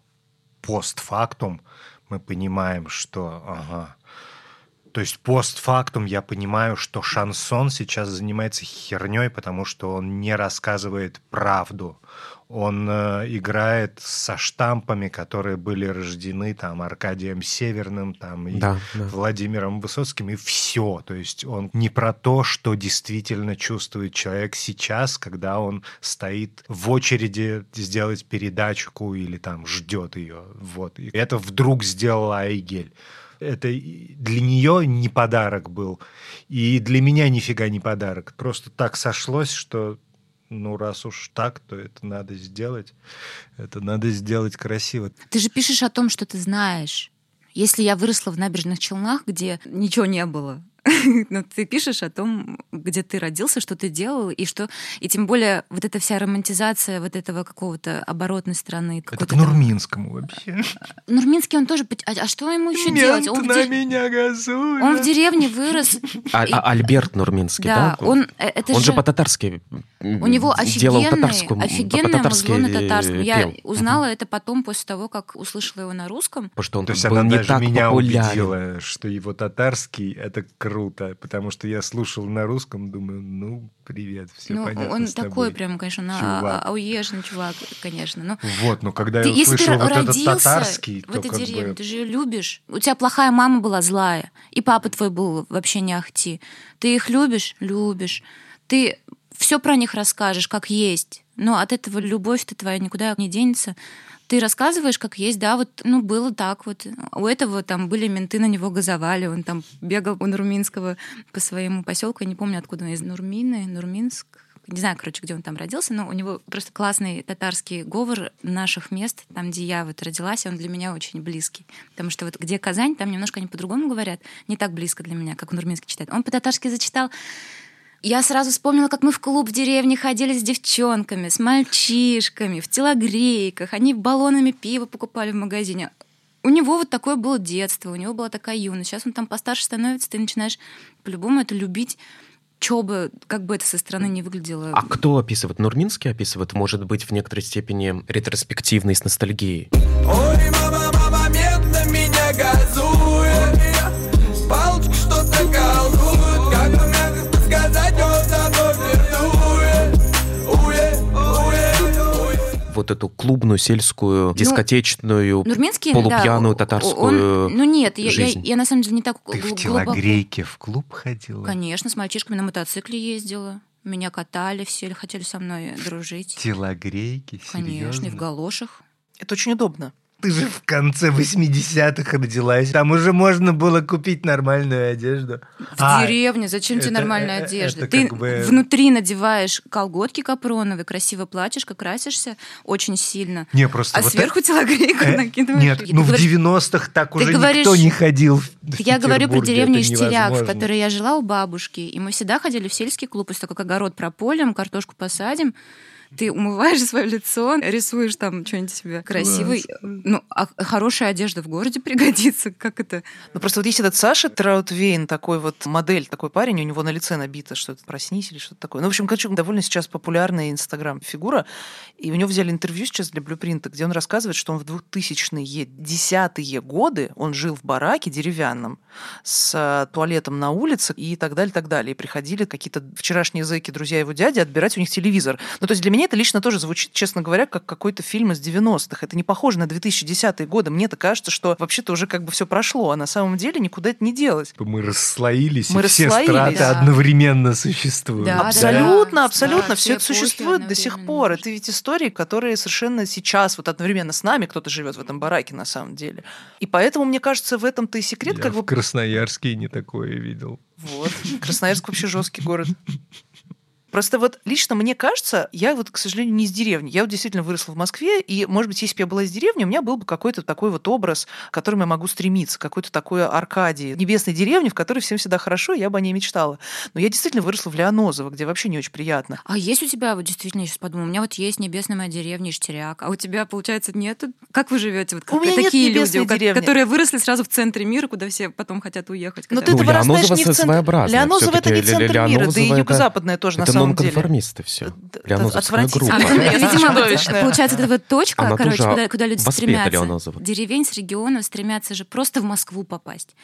Постфактум мы понимаем, что... Ага. То есть постфактум я понимаю, что шансон сейчас занимается херней, потому что он не рассказывает правду. Он э, играет со штампами, которые были рождены там Аркадием Северным, там и Да, да. Владимиром Высоцким, и все. То есть он не про то, что действительно чувствует человек сейчас, когда он стоит в очереди сделать передачку или там ждет ее. Вот. И это вдруг сделала Айгель. Это для нее не подарок был, и для меня нифига не подарок. Просто так сошлось, что ну, раз уж так, то это надо сделать. Это надо сделать красиво. Ты же пишешь о том, что ты знаешь. Если я выросла в набережных Челнах, где ничего не было, но ты пишешь о том, где ты родился, что ты делал, и что... И тем более вот эта вся романтизация вот этого какого-то оборотной стороны. Это к там- Нурминскому вообще. Нурминский, он тоже... А, а что ему еще делать? Он де- меня газует. он в деревне вырос. А- И- а- Альберт Нурминский, да? Да, он... э, Это Он же... же по-татарски У него делал офигенный, татарскую, офигенное музло на татарском. Я пел. узнала это потом, после того, как услышала его на русском. Потому что он То есть был она не даже так меня популярен. убедила, что его татарский — это круто, потому что я слушал на русском, думаю, ну, привет, все ну, понятно он с такой тобой. прям, конечно, на, чувак. а, ауежный чувак, конечно. Но Вот, но когда ты- я услышал вот этот татарский, в то этой деревне, бы... ты же ее любишь. У тебя плохая мама была злая, и папа твой был вообще не ахти. Ты их любишь? Любишь. Ты все про них расскажешь, как есть. Но от этого любовь-то твоя никуда не денется. Ты рассказываешь, как есть, да, вот, ну, было так вот. У этого там были менты, на него газовали, он там бегал у Нурминского по своему поселку, я не помню, откуда он, из Нурмины, Нурминск, не знаю, короче, где он там родился, но у него просто классный татарский говор наших мест, там, где я вот родилась, он для меня очень близкий. Потому что вот где Казань, там немножко они по-другому говорят, не так близко для меня, как Нурминский читает. Он по-татарски зачитал я сразу вспомнила, как мы в клуб в деревне ходили с девчонками, с мальчишками, в телогрейках. Они баллонами пиво покупали в магазине. У него вот такое было детство, у него была такая юность. Сейчас он там постарше становится, ты начинаешь по-любому это любить, что бы, как бы это со стороны не выглядело. А кто описывает? Нурминский описывает, может быть, в некоторой степени ретроспективно и с ностальгией. Вот эту клубную, сельскую, дискотечную, Нурминский, полупьяную да, татарскую он- ну нет, я, я- жизнь. я на самом деле не так Ты гл- в глубоко- телогрейке в клуб ходила? Конечно, с мальчишками на мотоцикле ездила. Меня катали, все хотели со мной дружить. Телогрейки? Конечно, и в Серьезно? галошах. Это очень удобно. Ты же в конце 80-х родилась. Там уже можно было купить нормальную одежду. В А, деревне, зачем тебе это- нормальная э, одежда? это Ты как бы- внутри надеваешь колготки капроновые, красиво платьишко, красишься очень сильно. Не, просто А вот сверху телогрейку э, накидываешь. Нет, ну в говоришь- 90-х так уже говоришь- никто не ходил в в Я говорю про деревню это Истеряк, в которой я жила у бабушки. И мы всегда ходили в сельский клуб, после того, как огород прополим, картошку посадим. Ты умываешь свое лицо, рисуешь там что-нибудь себе красивый. Ну, а хорошая одежда в городе пригодится. Как это? Ну, просто вот есть этот Саша Траутвейн, такой вот модель, такой парень, у него на лице набито что-то «проснись» или что-то такое. Ну, в общем, короче, довольно сейчас популярная инстаграм-фигура, и у него взяли интервью сейчас для Блюпринта, где он рассказывает, что он в 2000-е, десятые годы он жил в бараке деревянном с э, туалетом на улице и так далее, так далее. И приходили какие-то вчерашние зэки, друзья его дяди, отбирать у них телевизор. Ну, то есть для меня это лично тоже звучит, честно говоря, как какой-то фильм из 90-х. Это не похоже на 2010-е годы. Мне-то кажется, что вообще-то уже как бы все прошло, а на самом деле никуда это не делось. Мы расслоились, Мы и все расслоились, страты да. одновременно существуют. Да, абсолютно, да. абсолютно. Да, все все это существует до сих пор. Это ведь истории, которые совершенно сейчас, вот одновременно с нами, кто-то живет в этом бараке на самом деле. И поэтому, мне кажется, в этом-то и секрет, Я как в бы... Красноярске не такое видел. Вот. Красноярск вообще жесткий город. Просто вот лично мне кажется, я вот, к сожалению, не из деревни. Я вот действительно выросла в Москве, и, может быть, если бы я была из деревни, у меня был бы какой-то такой вот образ, к которому я могу стремиться, какой-то такой Аркадии, небесной деревни, в которой всем всегда хорошо, и я бы о ней мечтала. Но я действительно выросла в Леонозово, где вообще не очень приятно. А есть у тебя, вот действительно, я сейчас подумала, у меня вот есть небесная моя деревня Иштиряк, а у тебя, получается, нету? Как вы живете? Вот У меня нет такие люди, небесной у ко- деревни. которые выросли сразу в центре мира, куда все потом хотят уехать. Но ты Ну, это вырастаешь Леонозово не в центре. своеобразное Леонозово это не центр мира, да и юго-западное тоже на Это самом деле. нонконформисты все. Леонозовская отвратительно. А, группа. видимо, получается, это вот точка, Она короче, куда, куда люди стремятся. Леонозова. Деревень с регионов стремятся же просто в Москву попасть.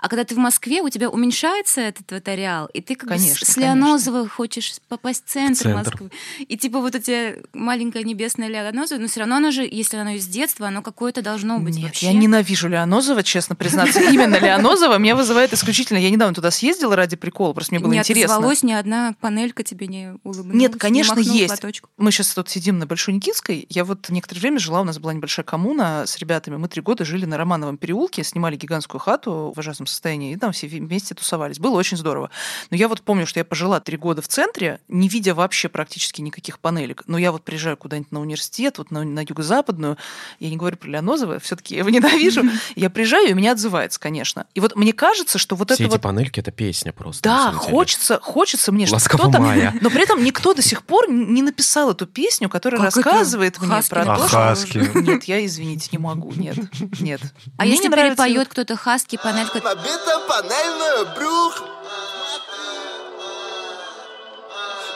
А когда ты в Москве, у тебя уменьшается этот вот ареал, и ты как бы с, конечно. Леонозова хочешь попасть в центр, центр. Москвы. И типа вот у тебя маленькая небесная Леонозова, но все равно оно же, если оно из детства, оно какое-то должно быть Нет, вообще. я ненавижу Леонозово, честно признаться. Именно Леонозово меня вызывает исключительно... Я недавно туда съездила ради прикола, просто мне было не интересно. отозвалось, ни одна панелька тебе не улыбнулась. Нет, не конечно, есть. платочком. Мы сейчас тут сидим на Большой Никитской. Я вот некоторое время жила, у нас была небольшая коммуна с ребятами. Мы три года жили на Романовом переулке, снимали гигантскую хату в ужасном состоянии, и там все вместе тусовались. Было очень здорово. Но я вот помню, что я пожила три года в центре, не видя вообще практически никаких панелек. Но я вот приезжаю куда-нибудь на университет, вот на, на юго-западную, я не говорю про Леонозово, все-таки я его ненавижу. Я приезжаю, и у меня отзывается, конечно. И вот мне кажется, что вот Все это эти вот панельки это песня просто. да, хочется, хочется мне, чтобы Ласкового кто-то... Но при этом никто до сих пор не написал эту песню, которая Как это? рассказывает мне Хаски про то, написал что... Хаски? Нет, я, извините, не могу. Нет, нет. А Мне если не нравится перепоет кто-то хаски, панелька, Набито панельное брюх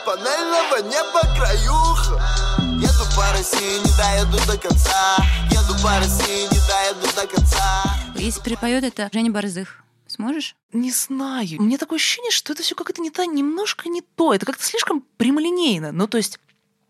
Панельного неба краюх Еду по России, не доеду до конца Еду по России, не доеду до конца если перепоет это Женя Борзых, сможешь? Не знаю. У меня такое ощущение, что это все как-то не то, немножко не то. Это как-то слишком прямолинейно. Ну, то есть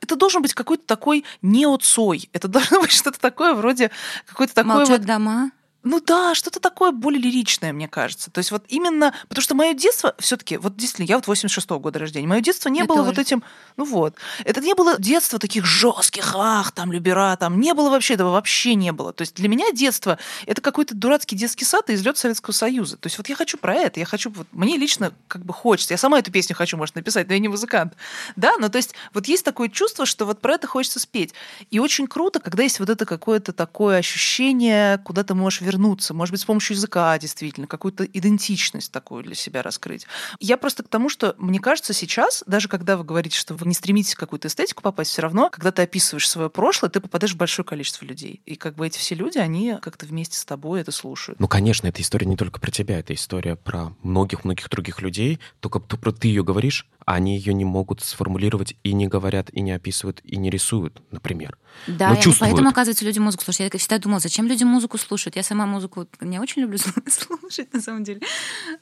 это должен быть какой-то такой неоцой. Это должно быть что-то такое вроде какой-то такой Молчат вот дома. Ну да, что-то такое более лиричное, мне кажется. То есть вот именно, потому что мое детство все-таки, вот действительно, я вот 86-го года рождения, мое детство не Я было тоже. вот этим, ну вот, это не было детство таких жестких, ах, там, любера, там, не было вообще, этого вообще не было. То есть для меня детство это какой-то дурацкий детский сад и излет Советского Союза. То есть вот я хочу про это, я хочу, вот мне лично как бы хочется, я сама эту песню хочу, может, написать, но я не музыкант, да, но то есть вот есть такое чувство, что вот про это хочется спеть. И очень круто, когда есть вот это какое-то такое ощущение, куда ты можешь вернуться, может быть, с помощью языка действительно, какую-то идентичность такую для себя раскрыть. Я просто к тому, что мне кажется сейчас, даже когда вы говорите, что вы не стремитесь в какую-то эстетику попасть, все равно, когда ты описываешь свое прошлое, ты попадаешь в большое количество людей. И как бы эти все люди, они как-то вместе с тобой это слушают. Ну, конечно, эта история не только про тебя, это история про многих-многих других людей. Только про- ты ее говоришь, а они ее не могут сформулировать и не говорят, и не описывают, и не рисуют, например. Да, Ну, и чувствуют. поэтому, оказывается, люди музыку слушают. Я всегда думала, зачем люди музыку слушают? Я сама сама музыку не очень люблю слушать, на самом деле.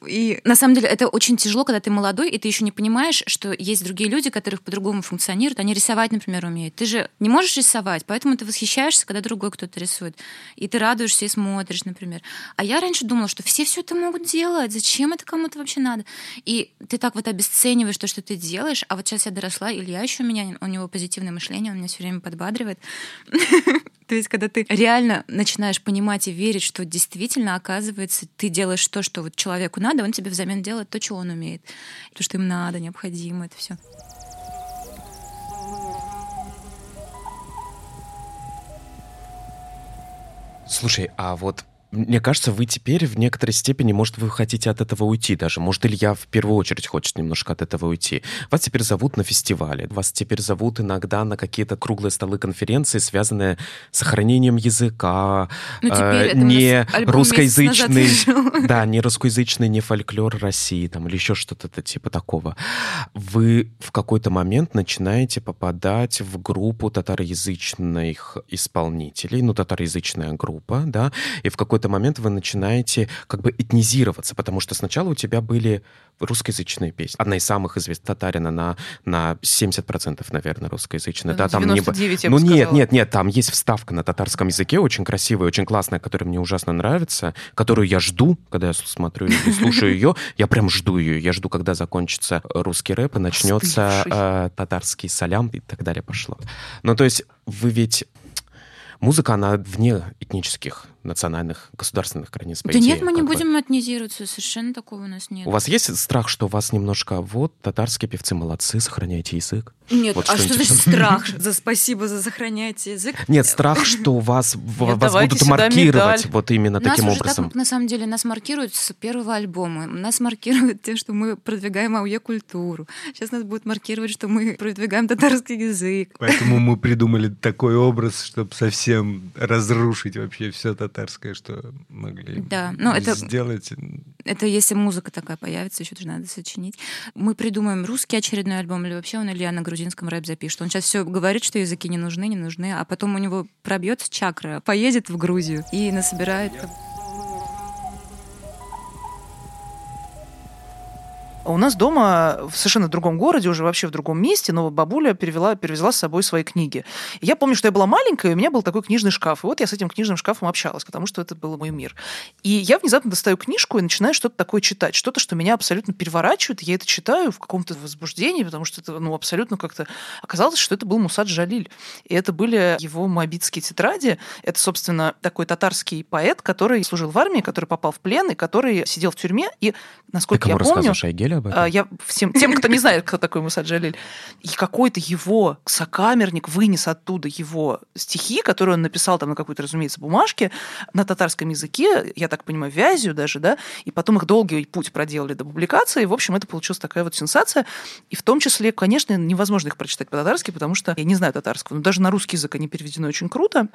И на самом деле это очень тяжело, когда ты молодой, и ты еще не понимаешь, что есть другие люди, которых по-другому функционируют. Они рисовать, например, умеют. Ты же не можешь рисовать, поэтому ты восхищаешься, когда другой кто-то рисует. И ты радуешься и смотришь, например. А я раньше думала, что все все это могут делать. Зачем это кому-то вообще надо? И ты так вот обесцениваешь то, что ты делаешь. А вот сейчас я доросла, Илья еще у меня, у него позитивное мышление, он меня все время подбадривает. То есть, когда ты реально начинаешь понимать и верить, что действительно, оказывается, ты делаешь то, что вот человеку надо, он тебе взамен делает то, что он умеет. То, что им надо, необходимо, это все. Слушай, а вот мне кажется, вы теперь в некоторой степени, может, вы хотите от этого уйти даже. Может, Илья в первую очередь хочет немножко от этого уйти. Вас теперь зовут на фестивале. Вас теперь зовут иногда на какие-то круглые столы конференции, связанные с сохранением языка, э, не русскоязычный, да, не русскоязычный, не фольклор России, там, или еще что-то типа такого. Вы в какой-то момент начинаете попадать в группу татароязычных исполнителей, ну, татароязычная группа, да, и в какой-то момент вы начинаете как бы этнизироваться, потому что сначала у тебя были русскоязычные песни. Одна из самых известных татарина на, на 70%, наверное, русскоязычная. Да, там не... бо- 99, я ну бы нет, сказала. нет, нет, там есть вставка на татарском языке, очень красивая, очень классная, которая мне ужасно нравится, которую я жду, когда я смотрю и слушаю ее, я прям жду ее. Я жду, когда закончится русский рэп и начнется э, татарский салям и так далее пошло. Ну, то есть вы ведь... Музыка, она вне этнических, национальных, государственных границ, по Да идее, нет, мы не бы. будем этнизироваться, совершенно такого у нас нет. У вас есть страх, что у вас немножко, вот, татарские певцы молодцы, сохраняйте язык? Нет, Вот а что что-нибудь значит страх? За спасибо за сохраняйте язык. Нет, страх, что у вас, вас будут маркировать медаль. вот именно Нас таким уже образом. так, на самом деле, нас маркируют с первого альбома. Нас маркируют тем, что мы продвигаем ауе-культуру. Сейчас нас будут маркировать, что мы продвигаем татарский язык. Поэтому мы придумали такой образ, чтобы совсем разрушить вообще все татарское, что могли Да, ну, это- сделать. Это если музыка такая появится, еще тоже надо сочинить. Мы придумаем русский очередной альбом, или вообще он Илья на грузинском рэп запишет. Он сейчас все говорит, что языки не нужны, не нужны, а потом у него пробьется чакра, поедет в Грузию и насобирает там У нас дома в совершенно другом городе, уже вообще в другом месте, но бабуля перевела, перевезла с собой свои книги. И я помню, что я была маленькая, и у меня был такой книжный шкаф. И вот я с этим книжным шкафом общалась, потому что это был мой мир. И я внезапно достаю книжку и начинаю что-то такое читать. Что-то, что меня абсолютно переворачивает. Я это читаю в каком-то возбуждении, потому что это ну, абсолютно как-то... Оказалось, что это был Мусад Джалиль. И это были его моабитские тетради. Это, собственно, такой татарский поэт, который служил в армии, который попал в плен, и который сидел в тюрьме. И, Ты насколько кому я помню... об этом? А, Я всем тем, кто не знает, кто такой Муса Джалиль, и какой-то его сокамерник вынес оттуда его стихи, которые он написал там на какой-то, разумеется, бумажке на татарском языке, я так понимаю, вязью даже, да, и потом их долгий путь проделали до публикации, в общем, это получилась такая вот сенсация, и в том числе, конечно, невозможно их прочитать по-татарски, потому что я не знаю татарского, но даже на русский язык они переведены очень круто,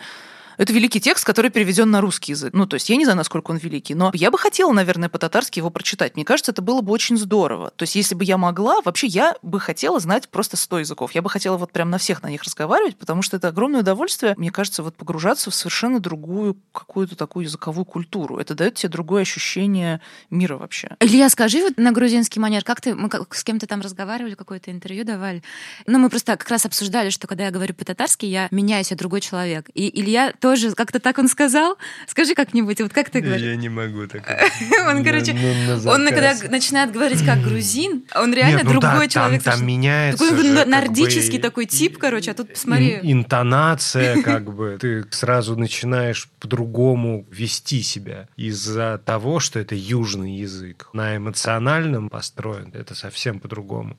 это великий текст, который переведен на русский язык. Ну, то есть я не знаю, насколько он великий, но я бы хотела, наверное, по-татарски его прочитать. Мне кажется, это было бы очень здорово. То есть если бы я могла, вообще я бы хотела знать просто 100 языков. Я бы хотела вот прям на всех на них разговаривать, потому что это огромное удовольствие, мне кажется, вот погружаться в совершенно другую какую-то такую языковую культуру. Это дает тебе другое ощущение мира вообще. Илья, скажи вот на грузинский манер, как ты, мы с кем-то там разговаривали, какое-то интервью давали. Ну, мы просто как раз обсуждали, что когда я говорю по-татарски, я меняюсь, я другой человек. И Илья тоже как-то так он сказал. Скажи как-нибудь, вот как ты говоришь? Я не могу так. Он, короче, он когда начинает говорить как грузин, он реально ну другой человек. Там, меняется. Такой нордический такой тип, короче, а тут посмотри. ин- интонация, как бы, ты сразу начинаешь по-другому вести себя из-за того, что это южный язык. На эмоциональном построен, это совсем по-другому.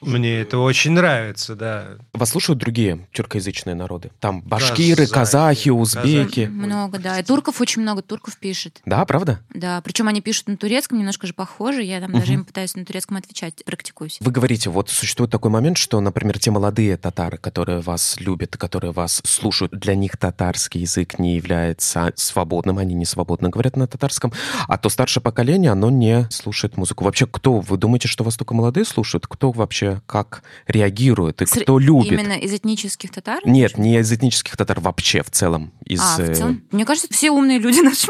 Мне это очень нравится, да. Вас слушают другие тюркоязычные народы? Там башкиры, Казахи, казахи, узбеки. казахи. Много, да. И турков очень много, турков пишет. Да, правда? Да, причем они пишут на турецком, немножко же похоже. Я там даже им пытаюсь на турецком отвечать, практикуюсь. Вы говорите, вот существует такой момент, что, например, те молодые татары, которые вас любят, которые вас слушают, для них татарский язык не является свободным, они не свободно говорят на татарском, а то старшее поколение, оно не слушает музыку. Вообще, кто, вы думаете, что вас только молодые слушают? Кто вообще вообще как реагируют и Ср- кто любит? Именно из этнических татар? Нет, не из этнических татар, вообще в целом. Из, А, в э, целом? Мне кажется, все умные люди наши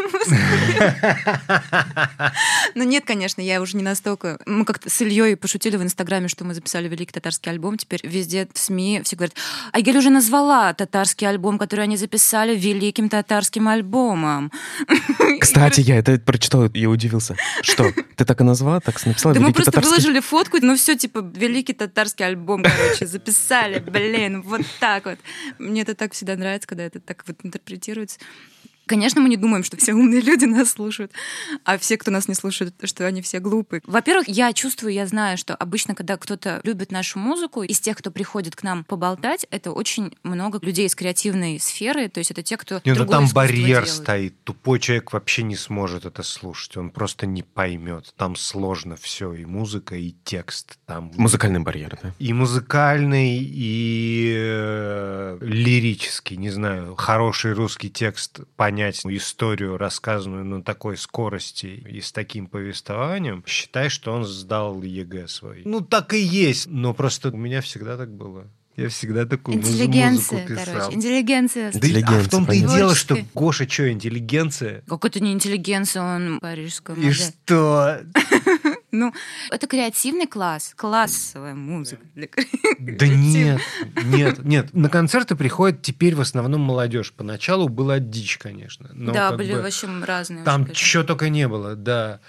Ну нет, конечно, я уже не настолько. Мы как-то с Ильей пошутили в Инстаграме, что мы записали великий татарский альбом. Теперь везде в СМИ все говорят, Айгель уже назвала татарский альбом, который они записали великим татарским альбомом. Кстати, я это прочитал и удивился. Что, ты так и назвала, так написала? Да мы «Великий просто татарский»? выложили фотку, ну все, типа, великий татарский альбом, короче, записали, блин, вот так вот. Мне это так всегда нравится, когда это так вот интерпретируется. Конечно, мы не думаем, что все умные люди нас слушают, а все, кто нас не слушает, что они все глупые. Во-первых, я чувствую, я знаю, что обычно, когда кто-то любит нашу музыку, из тех, кто приходит к нам поболтать, это очень много людей из креативной сферы, то есть это те, кто Не, ну там барьер делают. стоит. Тупой человек вообще не сможет это слушать. Он просто не поймет. Там сложно все. И музыка, и текст. Там Музыкальный барьер, да? и музыкальный, и э, лирический, не знаю, хороший русский текст, понять историю, рассказанную на такой скорости и с таким повествованием, считай, что он сдал ЕГЭ свой. Ну, так и есть, но просто у меня всегда так было. Я всегда такую Интеллигенция, музыку писал. короче, интеллигенция. Да, а в Интеллигенция, том-то и дело, что. Гоша что, интеллигенция? Как это не интеллигенция, он парижская И что? Ну, это креативный класс, классовая музыка. для Да нет, нет, нет. На концерты приходит теперь в основном молодежь. Поначалу была дичь, конечно. но да, были бы вообще разные. Там чего только не было, да.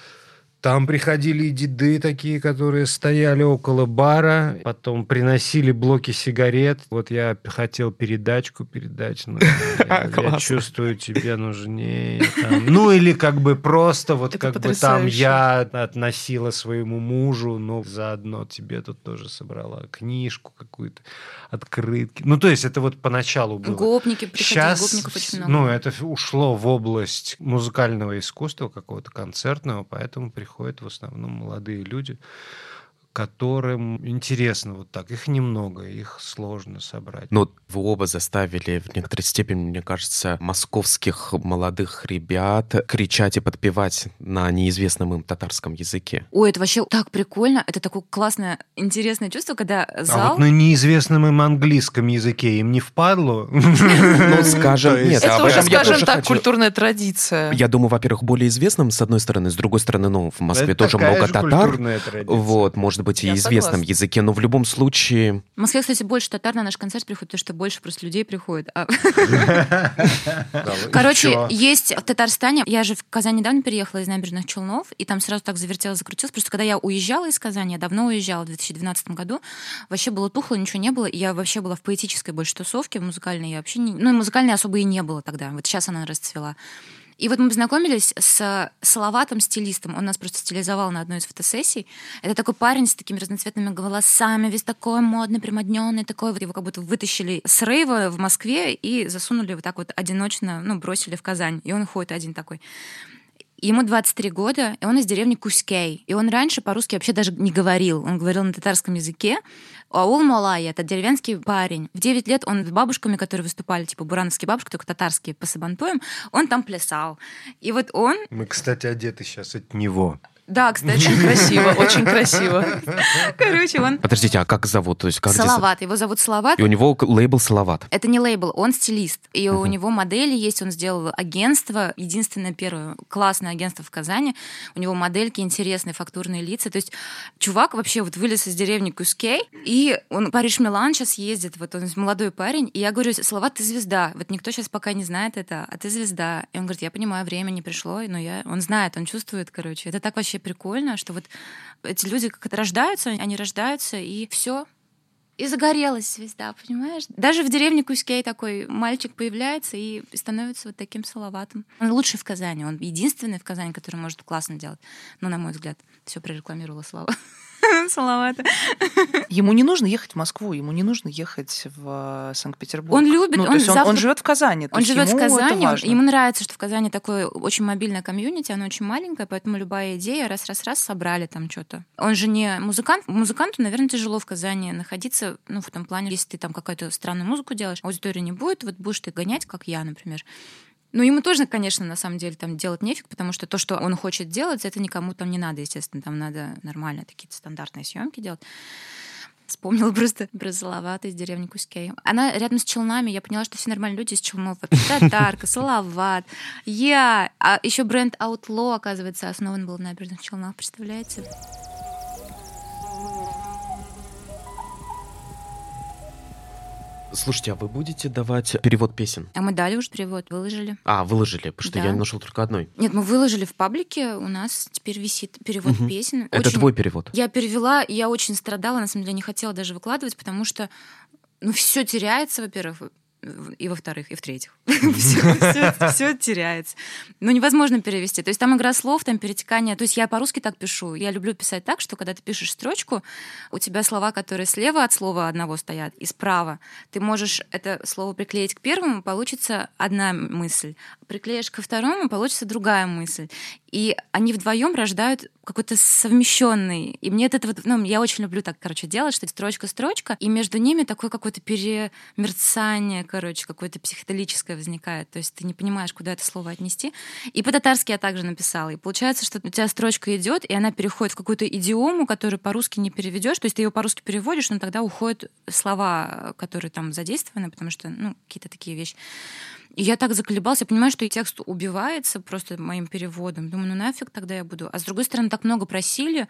Там приходили и деды такие, которые стояли около бара, потом приносили блоки сигарет. Вот я хотел передачку передать, но я, чувствую, тебе нужнее. Ну или как бы просто вот как бы там я относила своему мужу, но заодно тебе тут тоже собрала книжку какую-то, открытки. Ну то есть это вот поначалу было. Гопники приходили, гопников очень много. ну, это ушло в область музыкального искусства, какого-то концертного, поэтому приходят в основном молодые люди, которым интересно вот так. Их немного, их сложно собрать. Но вы оба заставили в некоторой степени, мне кажется, московских молодых ребят кричать и подпевать на неизвестном им татарском языке. Ой, это вообще так прикольно. Это такое классное, интересное чувство, когда А зал... вот на неизвестном им английском языке им не впадло? Ну, скажем, нет, Это об уже, скажем так, культурная традиция. Я думаю, во-первых, более известным, с одной стороны, с другой стороны, ну, в Москве тоже много татар. культурная традиция. Может быть, и Я известном согласна. языке, но в любом случае... В Москве, кстати, больше татар на наш концерт приходит, потому что больше просто людей приходит. А- и Короче, есть в Татарстане, я же в Казань недавно переехала из набережных Челнов, и там сразу так завертелось, закрутилось. Просто когда я уезжала из Казани, я давно уезжала, в 2012 году, вообще было тухло, ничего не было, и я вообще была в поэтической больше тусовке, в музыкальной я вообще не... Ну, и музыкальной особо и не было тогда, вот сейчас она расцвела. И вот мы познакомились с Салаватом, стилистом. Он нас просто стилизовал на одной из фотосессий. Это такой парень с такими разноцветными волосами, весь такой модный, примодненный, такой. Вот его как будто вытащили с рейва в Москве и засунули вот так вот одиночно, ну, бросили в Казань. И он ходит один такой. Ему 23 года, и он из деревни Кускей. И он раньше по-русски вообще даже не говорил. Он говорил на татарском языке. Аул Малай — это деревенский парень. В 9 лет он с бабушками, которые выступали, типа бурановские бабушки, только татарские по сабантуям, он там плясал. И вот он... Мы, кстати, одеты сейчас от него. Да, кстати. Очень красиво, очень красиво. Короче, он... Подождите, а как зовут? То есть как здесь- Салават. Его зовут Салават. И у него лейбл Салават. Это не лейбл, он стилист. И у него модели есть, он сделал агентство, единственное первое классное агентство в Казани. У него модельки интересные, фактурные лица. То есть чувак вообще вот вылез из деревни Кускей, и он Париж-Милан сейчас ездит, вот он молодой парень. И я говорю, Слова, ты звезда. Вот никто сейчас пока не знает это, а ты звезда. И он говорит, я понимаю, время не пришло, но я... Он знает, он чувствует, короче. Это так вообще прикольно, что вот эти люди как это рождаются, они рождаются, и все, и загорелась звезда, понимаешь? Даже в деревне Кузькей такой мальчик появляется и становится вот таким салаватом. Он лучший в Казани, он единственный в Казани, который может классно делать. Ну, на мой взгляд, все прорекламировала Слава. Салавата. Ему не нужно ехать в Москву, ему не нужно ехать в э, Санкт-Петербург. Он любит, Ну, он завтра- он живет в Казани. Он живет в Казани, ему нравится, что в Казани такое очень мобильное комьюнити, оно очень маленькое, поэтому любая идея раз-раз-раз собрали там что-то. Он же не музыкант. Музыканту, наверное, тяжело в Казани находиться, ну, в том плане, если ты там какую-то странную музыку делаешь, аудитории не будет, вот будешь ты гонять, как я, например. Ну, ему тоже, конечно, на самом деле там делать нефиг, потому что то, что он хочет делать, это никому там не надо, естественно, там надо нормально какие-то стандартные съемки делать. Вспомнила просто про из деревни Кускей. Она рядом с Челнами, я поняла, что все нормальные люди из Челнов. Вообще Татарка, Салават, я. А еще бренд Outlaw, оказывается, основан был в набережных Челнах, представляете? Слушайте, а вы будете давать перевод песен? А мы дали уже перевод, выложили. А, выложили, потому что Да. я нашел только одной. Нет, мы выложили в паблике, у нас теперь висит перевод Мгм. песен. Это Очень- твой перевод. Я перевела, я очень страдала, на самом деле, не хотела даже выкладывать, потому что ну, все теряется, во-первых, и во-вторых, и в-третьих. Все теряется. Ну, невозможно перевести. То есть там игра слов, там перетекание. То есть я по-русски так пишу. Я люблю писать так, что когда ты пишешь строчку, у тебя слова, которые слева от слова одного стоят, и справа. Ты можешь это слово приклеить к первому, получится одна мысль. Приклеишь ко второму, получится другая мысль. И они вдвоем рождают какой-то совмещенный. И мне это вот, ну, я очень люблю так, короче, делать, что строчка-строчка, и между ними такое какое-то перемерцание, короче, какое-то психоделическое возникает. То есть ты не понимаешь, куда это слово отнести. И по-татарски я также написала. И получается, что у тебя строчка идет, и она переходит в какую-то идиому, которую по-русски не переведешь. То есть ты ее по-русски переводишь, но тогда уходят слова, которые там задействованы, потому что, ну, какие-то такие вещи. И я так заколебалась, я понимаю, что и текст убивается просто моим переводом. Думаю, ну нафиг тогда я буду. А с другой стороны, так много просили,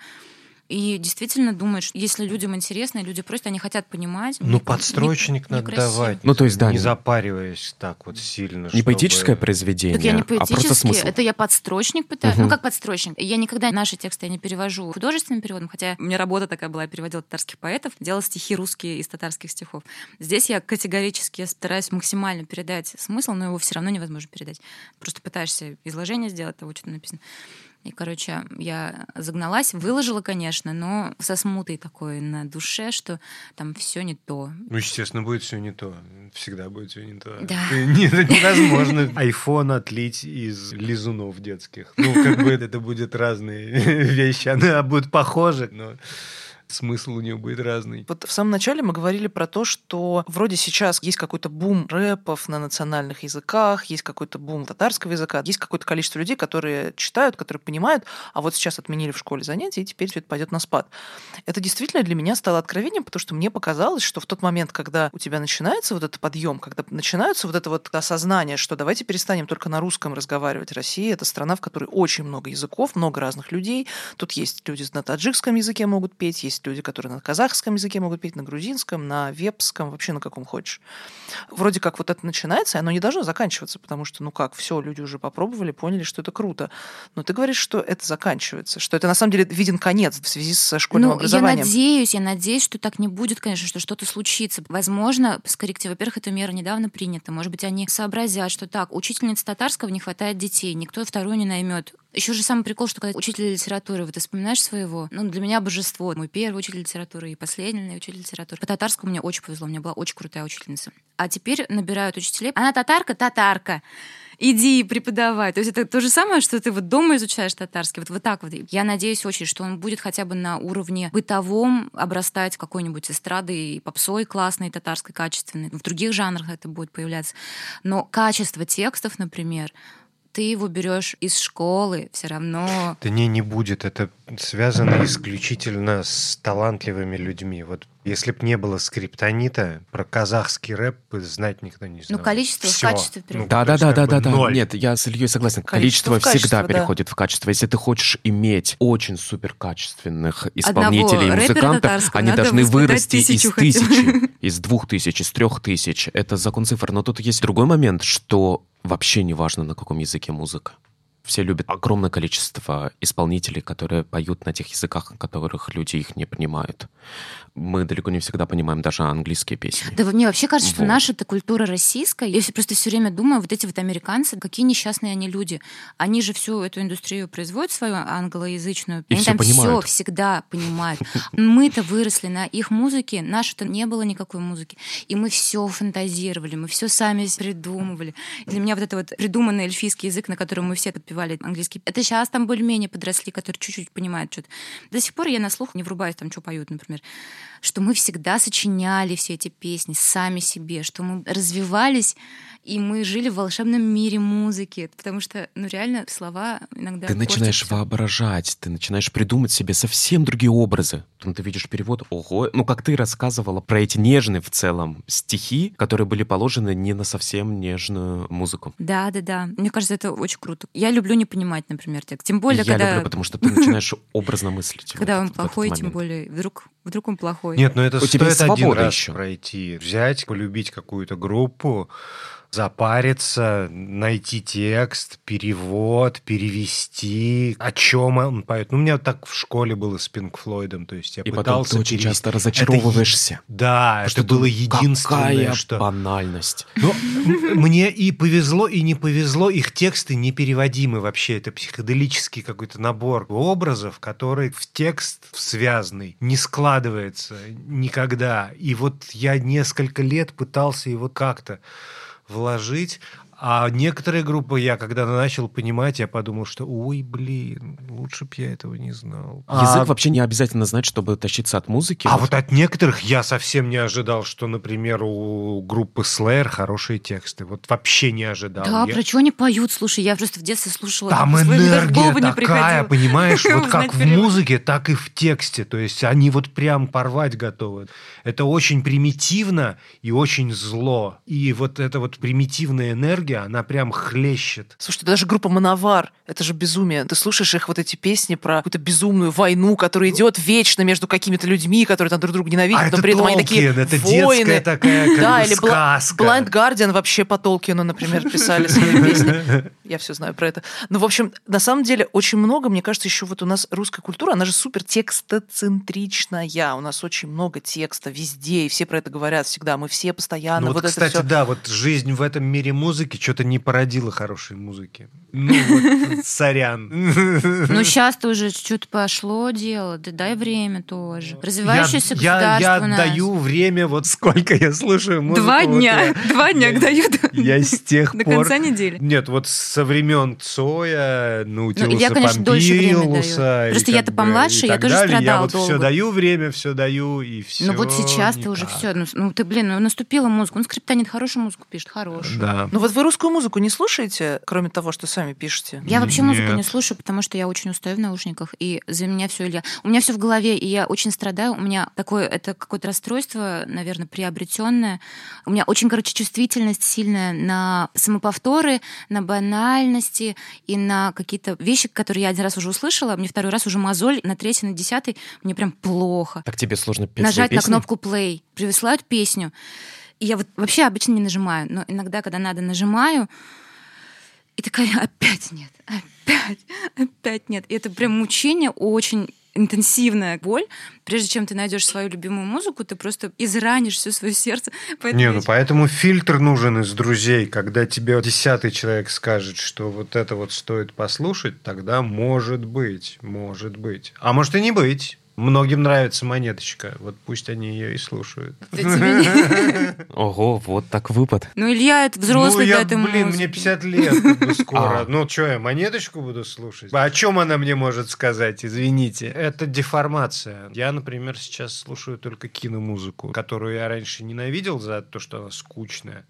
и действительно думают, что если людям интересно, и люди просят, они хотят понимать. Ну, подстрочник мне- надо некрасиво. давать. Ну, то есть, да, Не не- запариваясь так вот сильно. Не чтобы- поэтическое произведение, Так я не а просто поэтически, смысл. это я подстрочник пытаюсь. Мгм. Ну, как подстрочник? Я никогда наши тексты я не перевожу художественным переводом, хотя у меня работа такая была, я переводила татарских поэтов, делала стихи русские из татарских стихов. Здесь я категорически стараюсь максимально передать смысл, но его все равно невозможно передать. Просто пытаешься изложение сделать того, что там написано. И, короче, я загналась, выложила, конечно, но со смутой такой на душе, что там все не то. Ну, естественно, будет все не то. Всегда будет все не то. Да. Не- Это невозможно айфон отлить из лизунов детских. Ну, как бы это будет разные вещи. Она будет похожа, но смысл у нее будет разный. Вот в самом начале мы говорили про то, что вроде сейчас есть какой-то бум рэпов на национальных языках, есть какой-то бум татарского языка, есть какое-то количество людей, которые читают, которые понимают, а вот сейчас отменили в школе занятия, и теперь все это пойдет на спад. Это действительно для меня стало откровением, потому что мне показалось, что в тот момент, когда у тебя начинается вот этот подъем, когда начинается вот это вот осознание, что давайте перестанем только на русском разговаривать. Россия — это страна, в которой очень много языков, много разных людей. Тут есть люди на таджикском языке могут петь, есть люди, которые на казахском языке могут петь, на грузинском, на вепском, вообще на каком хочешь. Вроде как вот это начинается, и оно не должно заканчиваться, потому что, ну как, все, люди уже попробовали, поняли, что это круто. Но ты говоришь, что это заканчивается, что это на самом деле виден конец в связи со школьным ну, образованием. я надеюсь, я надеюсь, что так не будет, конечно, что что-то случится. Возможно, с коррективой. Во-первых, эта мера недавно принята. Может быть, они сообразят, что так, учительниц татарского не хватает детей, никто вторую не наймет. Еще же самый прикол, что когда учитель литературы, вот ты вспоминаешь своего, ну, для меня божество. Мой первый учитель литературы и последний учитель литературы. По татарскому мне очень повезло, у меня была очень крутая учительница. А теперь набирают учителей. Она татарка? Татарка иди преподавай. То есть это то же самое, что ты вот дома изучаешь татарский. Вот, вот так вот. Я надеюсь очень, что он будет хотя бы на уровне бытовом обрастать какой-нибудь эстрадой и попсой классной, татарской, качественной. В других жанрах это будет появляться. Но качество текстов, например, ты его берешь из школы, все равно. Да не, не будет. Это связано исключительно с талантливыми людьми. Вот если бы не было скриптонита, про казахский рэп знать никто не знал. Ну, количество в Всё. качестве переходит. Да, да, да, да, да, да. Нет, я с Ильей согласен. Количество Количество, в качество, всегда да. переходит в качество. Если ты хочешь иметь очень супер качественных исполнителей и музыкантов, они должны вырасти из бы. тысячи, из двух тысяч, из трех тысяч. Это закон цифр. Но тут есть другой момент, что вообще не важно, на каком языке музыка. Все любят огромное количество исполнителей, которые поют на тех языках, на которых люди их не понимают. Мы далеко не всегда понимаем даже английские песни. Да мне вообще кажется, что Вот. наша эта культура российская. Я всё- просто все время думаю, вот эти вот американцы, какие несчастные они люди. Они же всю эту индустрию производят свою англоязычную. И они всё там все понимают. всегда понимают. Мы-то выросли на их музыке, нашей-то не было никакой музыки. И мы все фантазировали, мы все сами придумывали. Для меня вот это вот придуманный эльфийский язык, на котором мы все подпевали английский, это сейчас там более-менее подросли, которые чуть-чуть понимают что-то. До сих пор я на слух не врубаюсь, там, что поют, например что мы всегда сочиняли все эти песни сами себе, что мы развивались и мы жили в волшебном мире музыки, потому что, ну, реально, слова иногда Ты начинаешь всё. воображать, ты начинаешь придумать себе совсем другие образы. Потом ты видишь перевод, ого, ну как ты рассказывала про эти нежные в целом стихи, которые были положены не на совсем нежную музыку. Да, да, да. Мне кажется, это очень круто. Я люблю не понимать, например, текст. Тем более, И я когда, люблю, потому что ты начинаешь образно мыслить. когда он плохой, тем более, вдруг, вдруг он плохой. Нет, ну это У тебя стоит есть один раз еще. пройти, взять, полюбить какую-то группу, запариться, найти текст, перевод, перевести, о чем он поет. Ну, у меня так в школе было с Пинк Флойдом, то есть я И потом пытался ты очень перевести. часто разочаровываешься. Да, Что это было ты- единственное, Какая что... банальность. Ну, м- мне и повезло, и не повезло. Их тексты непереводимы вообще. Это психоделический какой-то набор образов, который в текст связанный не складывается никогда. И вот я несколько лет пытался его как-то вложить. А некоторые группы я, когда начал понимать, я подумал, что ой, блин, лучше бы я этого не знал. Язык А- вообще не обязательно знать, чтобы тащиться от музыки. а вот от некоторых я совсем не ожидал, что, например, у группы Slayer хорошие тексты. Вот вообще не ожидал. Да, Я- про что они поют? Слушай, я просто в детстве слушала. Там энергия не такая, понимаешь, вот как в музыке, так и в тексте. То есть они вот прям порвать готовы. Это очень примитивно и очень зло. И вот эта вот примитивная энергия, она прям хлещет. Слушай, даже группа Мановар, это же безумие. Ты слушаешь их вот эти песни про какую-то безумную войну, которая идет вечно между какими-то людьми, которые там друг друга ненавидят, А но это при этом они такие Толкин, это воины. детская такая да, или сказка. Blind Guardian вообще по Толкину, например, писали свои песни. Я все знаю про это. Ну, в общем, на самом деле очень много, мне кажется, еще вот у нас русская культура, она же супер текстоцентричная. У нас очень много текста везде, и все про это говорят всегда. Мы все постоянно Ну вот, вот, это кстати, всё. да, вот жизнь в этом мире музыки что-то не породила хорошей музыки. Ну вот, сорян. Ну, сейчас-то уже чуть-чуть пошло дело. Да дай время тоже. Развивающееся я, государство я даю время, вот сколько я слушаю музыку. Два вот дня. я- Два дня я- дают. Я с тех До пор... конца недели. Нет, вот со времен Цоя, Наутилуса Ну, я, конечно, дольше даю. И Просто я-то помладше, я тоже далее. Я страдала вот все даю время, все даю, и все Ну вот сейчас-то уже все. Ну, ну, ты, блин, ну наступила музыка. Ну, скриптонит хорошую музыку пишет, хорошую. Да. Ну вот вы русскую музыку не слушаете, кроме того, что сами пишете? Я вообще музыку Нет. не слушаю, потому что я очень устаю в наушниках, и за меня все Илья. У меня все в голове, и я очень страдаю. У меня такое, это какое-то расстройство, наверное, приобретенное. У меня очень, короче, чувствительность сильная на самоповторы, на банальности и на какие-то вещи, которые я один раз уже услышала, мне второй раз уже мозоль, на третий, на десятый мне прям плохо. Так тебе сложно петь Нажать на кнопку play, присылают песню. Я вот вообще обычно не нажимаю, но иногда, когда надо, нажимаю, и такая, опять нет, опять, опять нет. И это прям мучение очень интенсивная боль. Прежде чем ты найдешь свою любимую музыку, ты просто изранишь все свое сердце. Поэтому Не, ну поэтому фильтр нужен из друзей. Когда тебе десятый человек скажет, что вот это вот стоит послушать, тогда может быть, может быть. А может и не быть. Многим нравится монеточка. Вот пусть они ее и слушают. Ого, вот так выпад. Ну, Илья, это взрослый ну, я, до этой блин, мне 50 лет скоро. А. Ну, что, я монеточку буду слушать? А о чем она мне может сказать? Извините. Это деформация. Я, например, сейчас слушаю только киномузыку, которую я раньше ненавидел за то, что она скучная.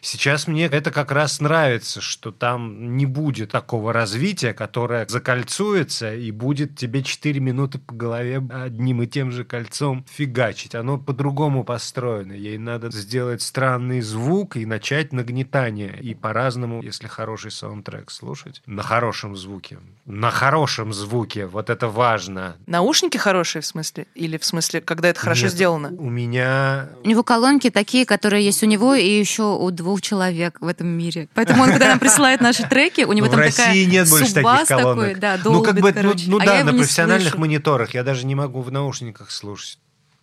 Сейчас мне это как раз нравится, что там не будет такого развития, которое закольцуется и будет тебе 4 минуты по голове одним и тем же кольцом фигачить. Оно по-другому построено. Ей надо сделать странный звук и начать нагнетание. И по-разному, если хороший саундтрек слушать, на хорошем звуке. На хорошем звуке. Вот это важно. Наушники хорошие в смысле? Или в смысле, когда это хорошо Нет, сделано? У меня У него колонки такие, которые есть у него и еще у двух человек в этом мире. Поэтому он, когда нам присылает наши треки, у него в там России такая нет больше таких колонок. такой, да, ну, как долбит, бы, ну, короче. ну А да, на профессиональных слышу. мониторах. Я даже не могу в наушниках слушать.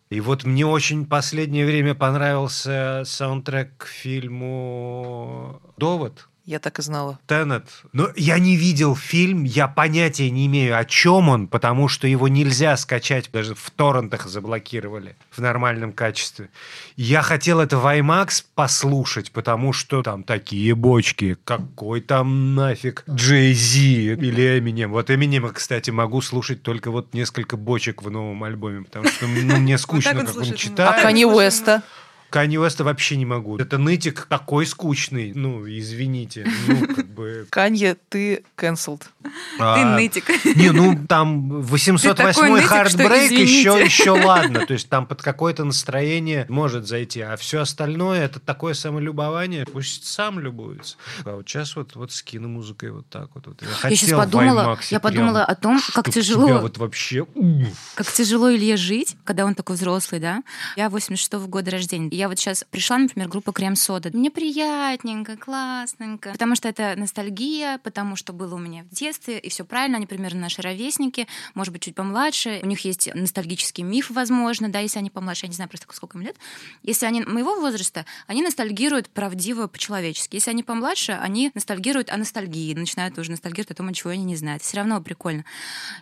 И вот мне очень последнее время понравился саундтрек к фильму «Довод». Я так и знала. Теннет. Но я не видел фильм, я понятия не имею, о чем он, потому что его нельзя скачать, даже в торрентах заблокировали в нормальном качестве. Я хотел это в IMAX послушать, потому что там такие бочки, какой там нафиг Джей Зи или Эминем. Вот Эминема, кстати, могу слушать только вот несколько бочек в новом альбоме, потому что ну, мне скучно, как он слушает, А читает. Кани Уэста? Канье Уэста вообще не могу. Это нытик такой скучный. Ну, извините. Ну, как бы... Канье, ты cancelled. Ты А, нытик. Не, ну там такой 808 нытик, что хардбрейк извините. еще, еще ладно. То есть там под какое-то настроение может зайти. А все остальное это такое самолюбование. Пусть сам любуется. А вот сейчас вот, вот с киномузыкой вот так вот. вот. Я, Я сейчас подумала, я подумала о том, как тяжело, тебя вот вообще... как тяжело Илье жить, когда он такой взрослый, да? Я 86-го года рождения. Я вот сейчас пришла, например, группа Крем Сода. Мне приятненько, классненько. Потому что это ностальгия, потому что было у меня в детстве, и все правильно, они примерно наши ровесники, может быть, чуть помладше. У них есть ностальгический миф, возможно, да, если они помладше, я не знаю просто, сколько им лет. Если они моего возраста, они ностальгируют правдиво по-человечески. Если они помладше, они ностальгируют о ностальгии, начинают уже ностальгировать о том, чего они не знают. Все равно прикольно.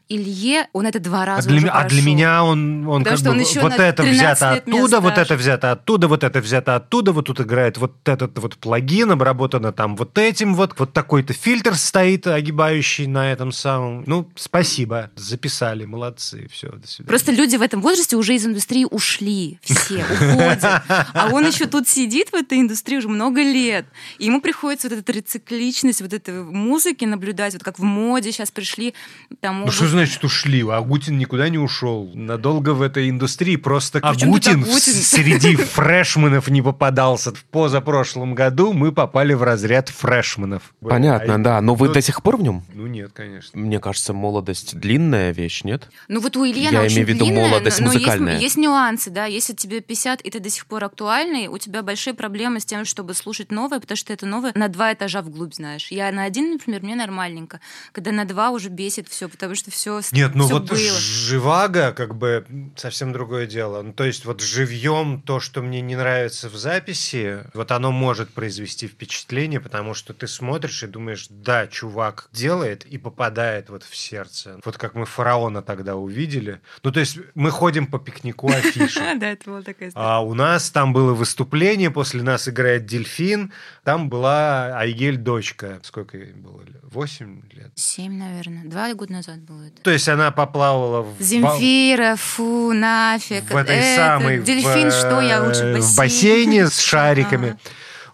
Илье, он это два А раза для, уже а для меня он, он Потому как бы он еще вот это 13 взято оттуда, вот это взято оттуда, вот это взято оттуда, вот тут играет вот этот вот плагин, обработано там вот этим вот, вот такой-то фильтр стоит, огибающий на этом самом. Ну, спасибо, записали, молодцы, все, до свидания. Просто люди в этом возрасте уже из индустрии ушли, все уходят. А он еще тут сидит в этой индустрии уже много лет. И ему приходится вот эта рецикличность вот этой музыки наблюдать, вот как в моде сейчас пришли. Там Ну что значит ушли? Агутин никуда не ушел. Надолго в этой индустрии. Просто А Агутин, Агутин? среди фрешменов не попадался. В позапрошлом году мы попали в разряд фрешменов. Понятно, А, да. Но вы ну, до сих пор в нем? Ну нет, конечно. Мне кажется, молодость длинная вещь, нет? Ну вот у Ильи Я имею в виду длинная, молодость но, но есть- музыкальная. Есть, нюансы, да. Если тебе 50 и ты до сих пор актуальный, у тебя большие проблемы с тем, чтобы слушать новое, потому что это новое на два этажа вглубь, знаешь. Я на один, например, мне нормальненько. Когда на два уже бесит все, потому что все Нет, ну вот было. живаго, как бы совсем другое дело. Ну, то есть вот живьем то, что мне не нравится в записи, вот оно может произвести впечатление, потому что ты смотришь и думаешь, да, чувак делает и попадает вот в сердце. Вот как мы фараона тогда увидели. Ну, то есть мы ходим по пикнику афиши. Да, это была такая. А у нас там было выступление, после нас играет дельфин, там была Айгель дочка. Сколько ей было? Восемь лет? Семь, наверное. Два года назад было это. То есть она поплавала в... Земфира, фу, нафиг. в этой это, самой... Дельфин, что я лучше в бассейне с шариками.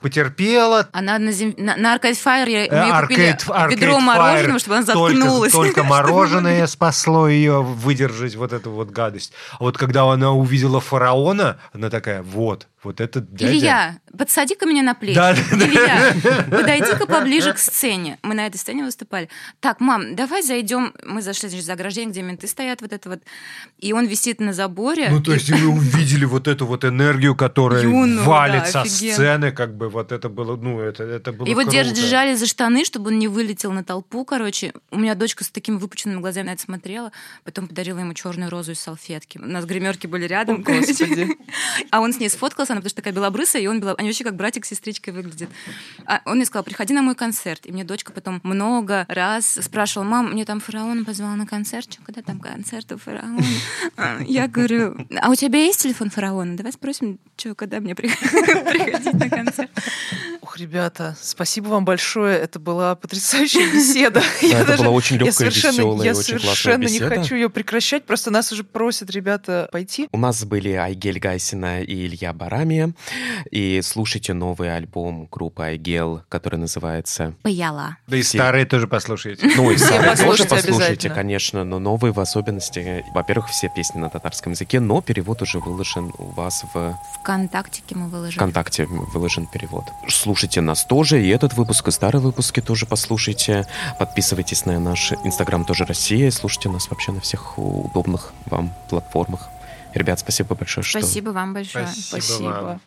Потерпела. Она на, зем... на, на Arcade Fire я- мы Э, купили Arcade- Arcade ведро Fire мороженого, чтобы она только- заткнулась. Только, мы мороженое спасло ее выдержать вот эту вот гадость. А вот когда она увидела фараона, она такая, вот, вот этот дядя. Илья, подсади-ка меня на плечи. Да. Илья, подойди-ка поближе к сцене. Мы на этой сцене выступали. Так, мам, давай зайдем. Мы зашли значит, за ограждение, где менты стоят, вот это вот. И он висит на заборе. Ну, то есть мы увидели вот эту вот энергию, которая Юную, валит да, со офигенно. сцены, как бы вот это было, ну, это, это было Его круто. держали за штаны, чтобы он не вылетел на толпу, короче. У меня дочка с такими выпученными глазами на это смотрела. Потом подарила ему черную розу из салфетки. У нас гримерки были рядом. О. Господи. А он с ней сфоткался, она потому что такая белобрысая, и он бело... Они вообще как братик с сестричкой выглядят. А он мне сказал, приходи на мой концерт. И мне дочка потом много раз спрашивала, мам, мне там фараон позвал на концерт. Чё, когда там концерт у фараона? А, Я говорю, а у тебя есть телефон фараона? Давай спросим, что, когда мне при- приходить на концерт. Ох, ребята, спасибо вам большое. Это была потрясающая беседа. Я это даже- была очень я легкая, веселая, Я очень классная совершенно не беседа. хочу ее прекращать. Просто нас уже просят ребята пойти. У нас были Айгель Гайсина и Илья Барами. И слушайте новый альбом группы Айгел, который называется... Паяла. Да и старые тоже послушайте. Ну, и старые тоже послушайте конечно, но новые в особенности. Во-первых, все песни на татарском языке, но перевод уже выложен у вас в Вконтактике мы выложили. ВКонтакте, выложен перевод. Слушайте нас тоже, и этот выпуск, и старые выпуски тоже послушайте. Подписывайтесь на наш Инстаграм тоже Россия, и слушайте нас вообще на всех удобных вам платформах. Ребят, спасибо большое, что Спасибо вам большое. Спасибо вам.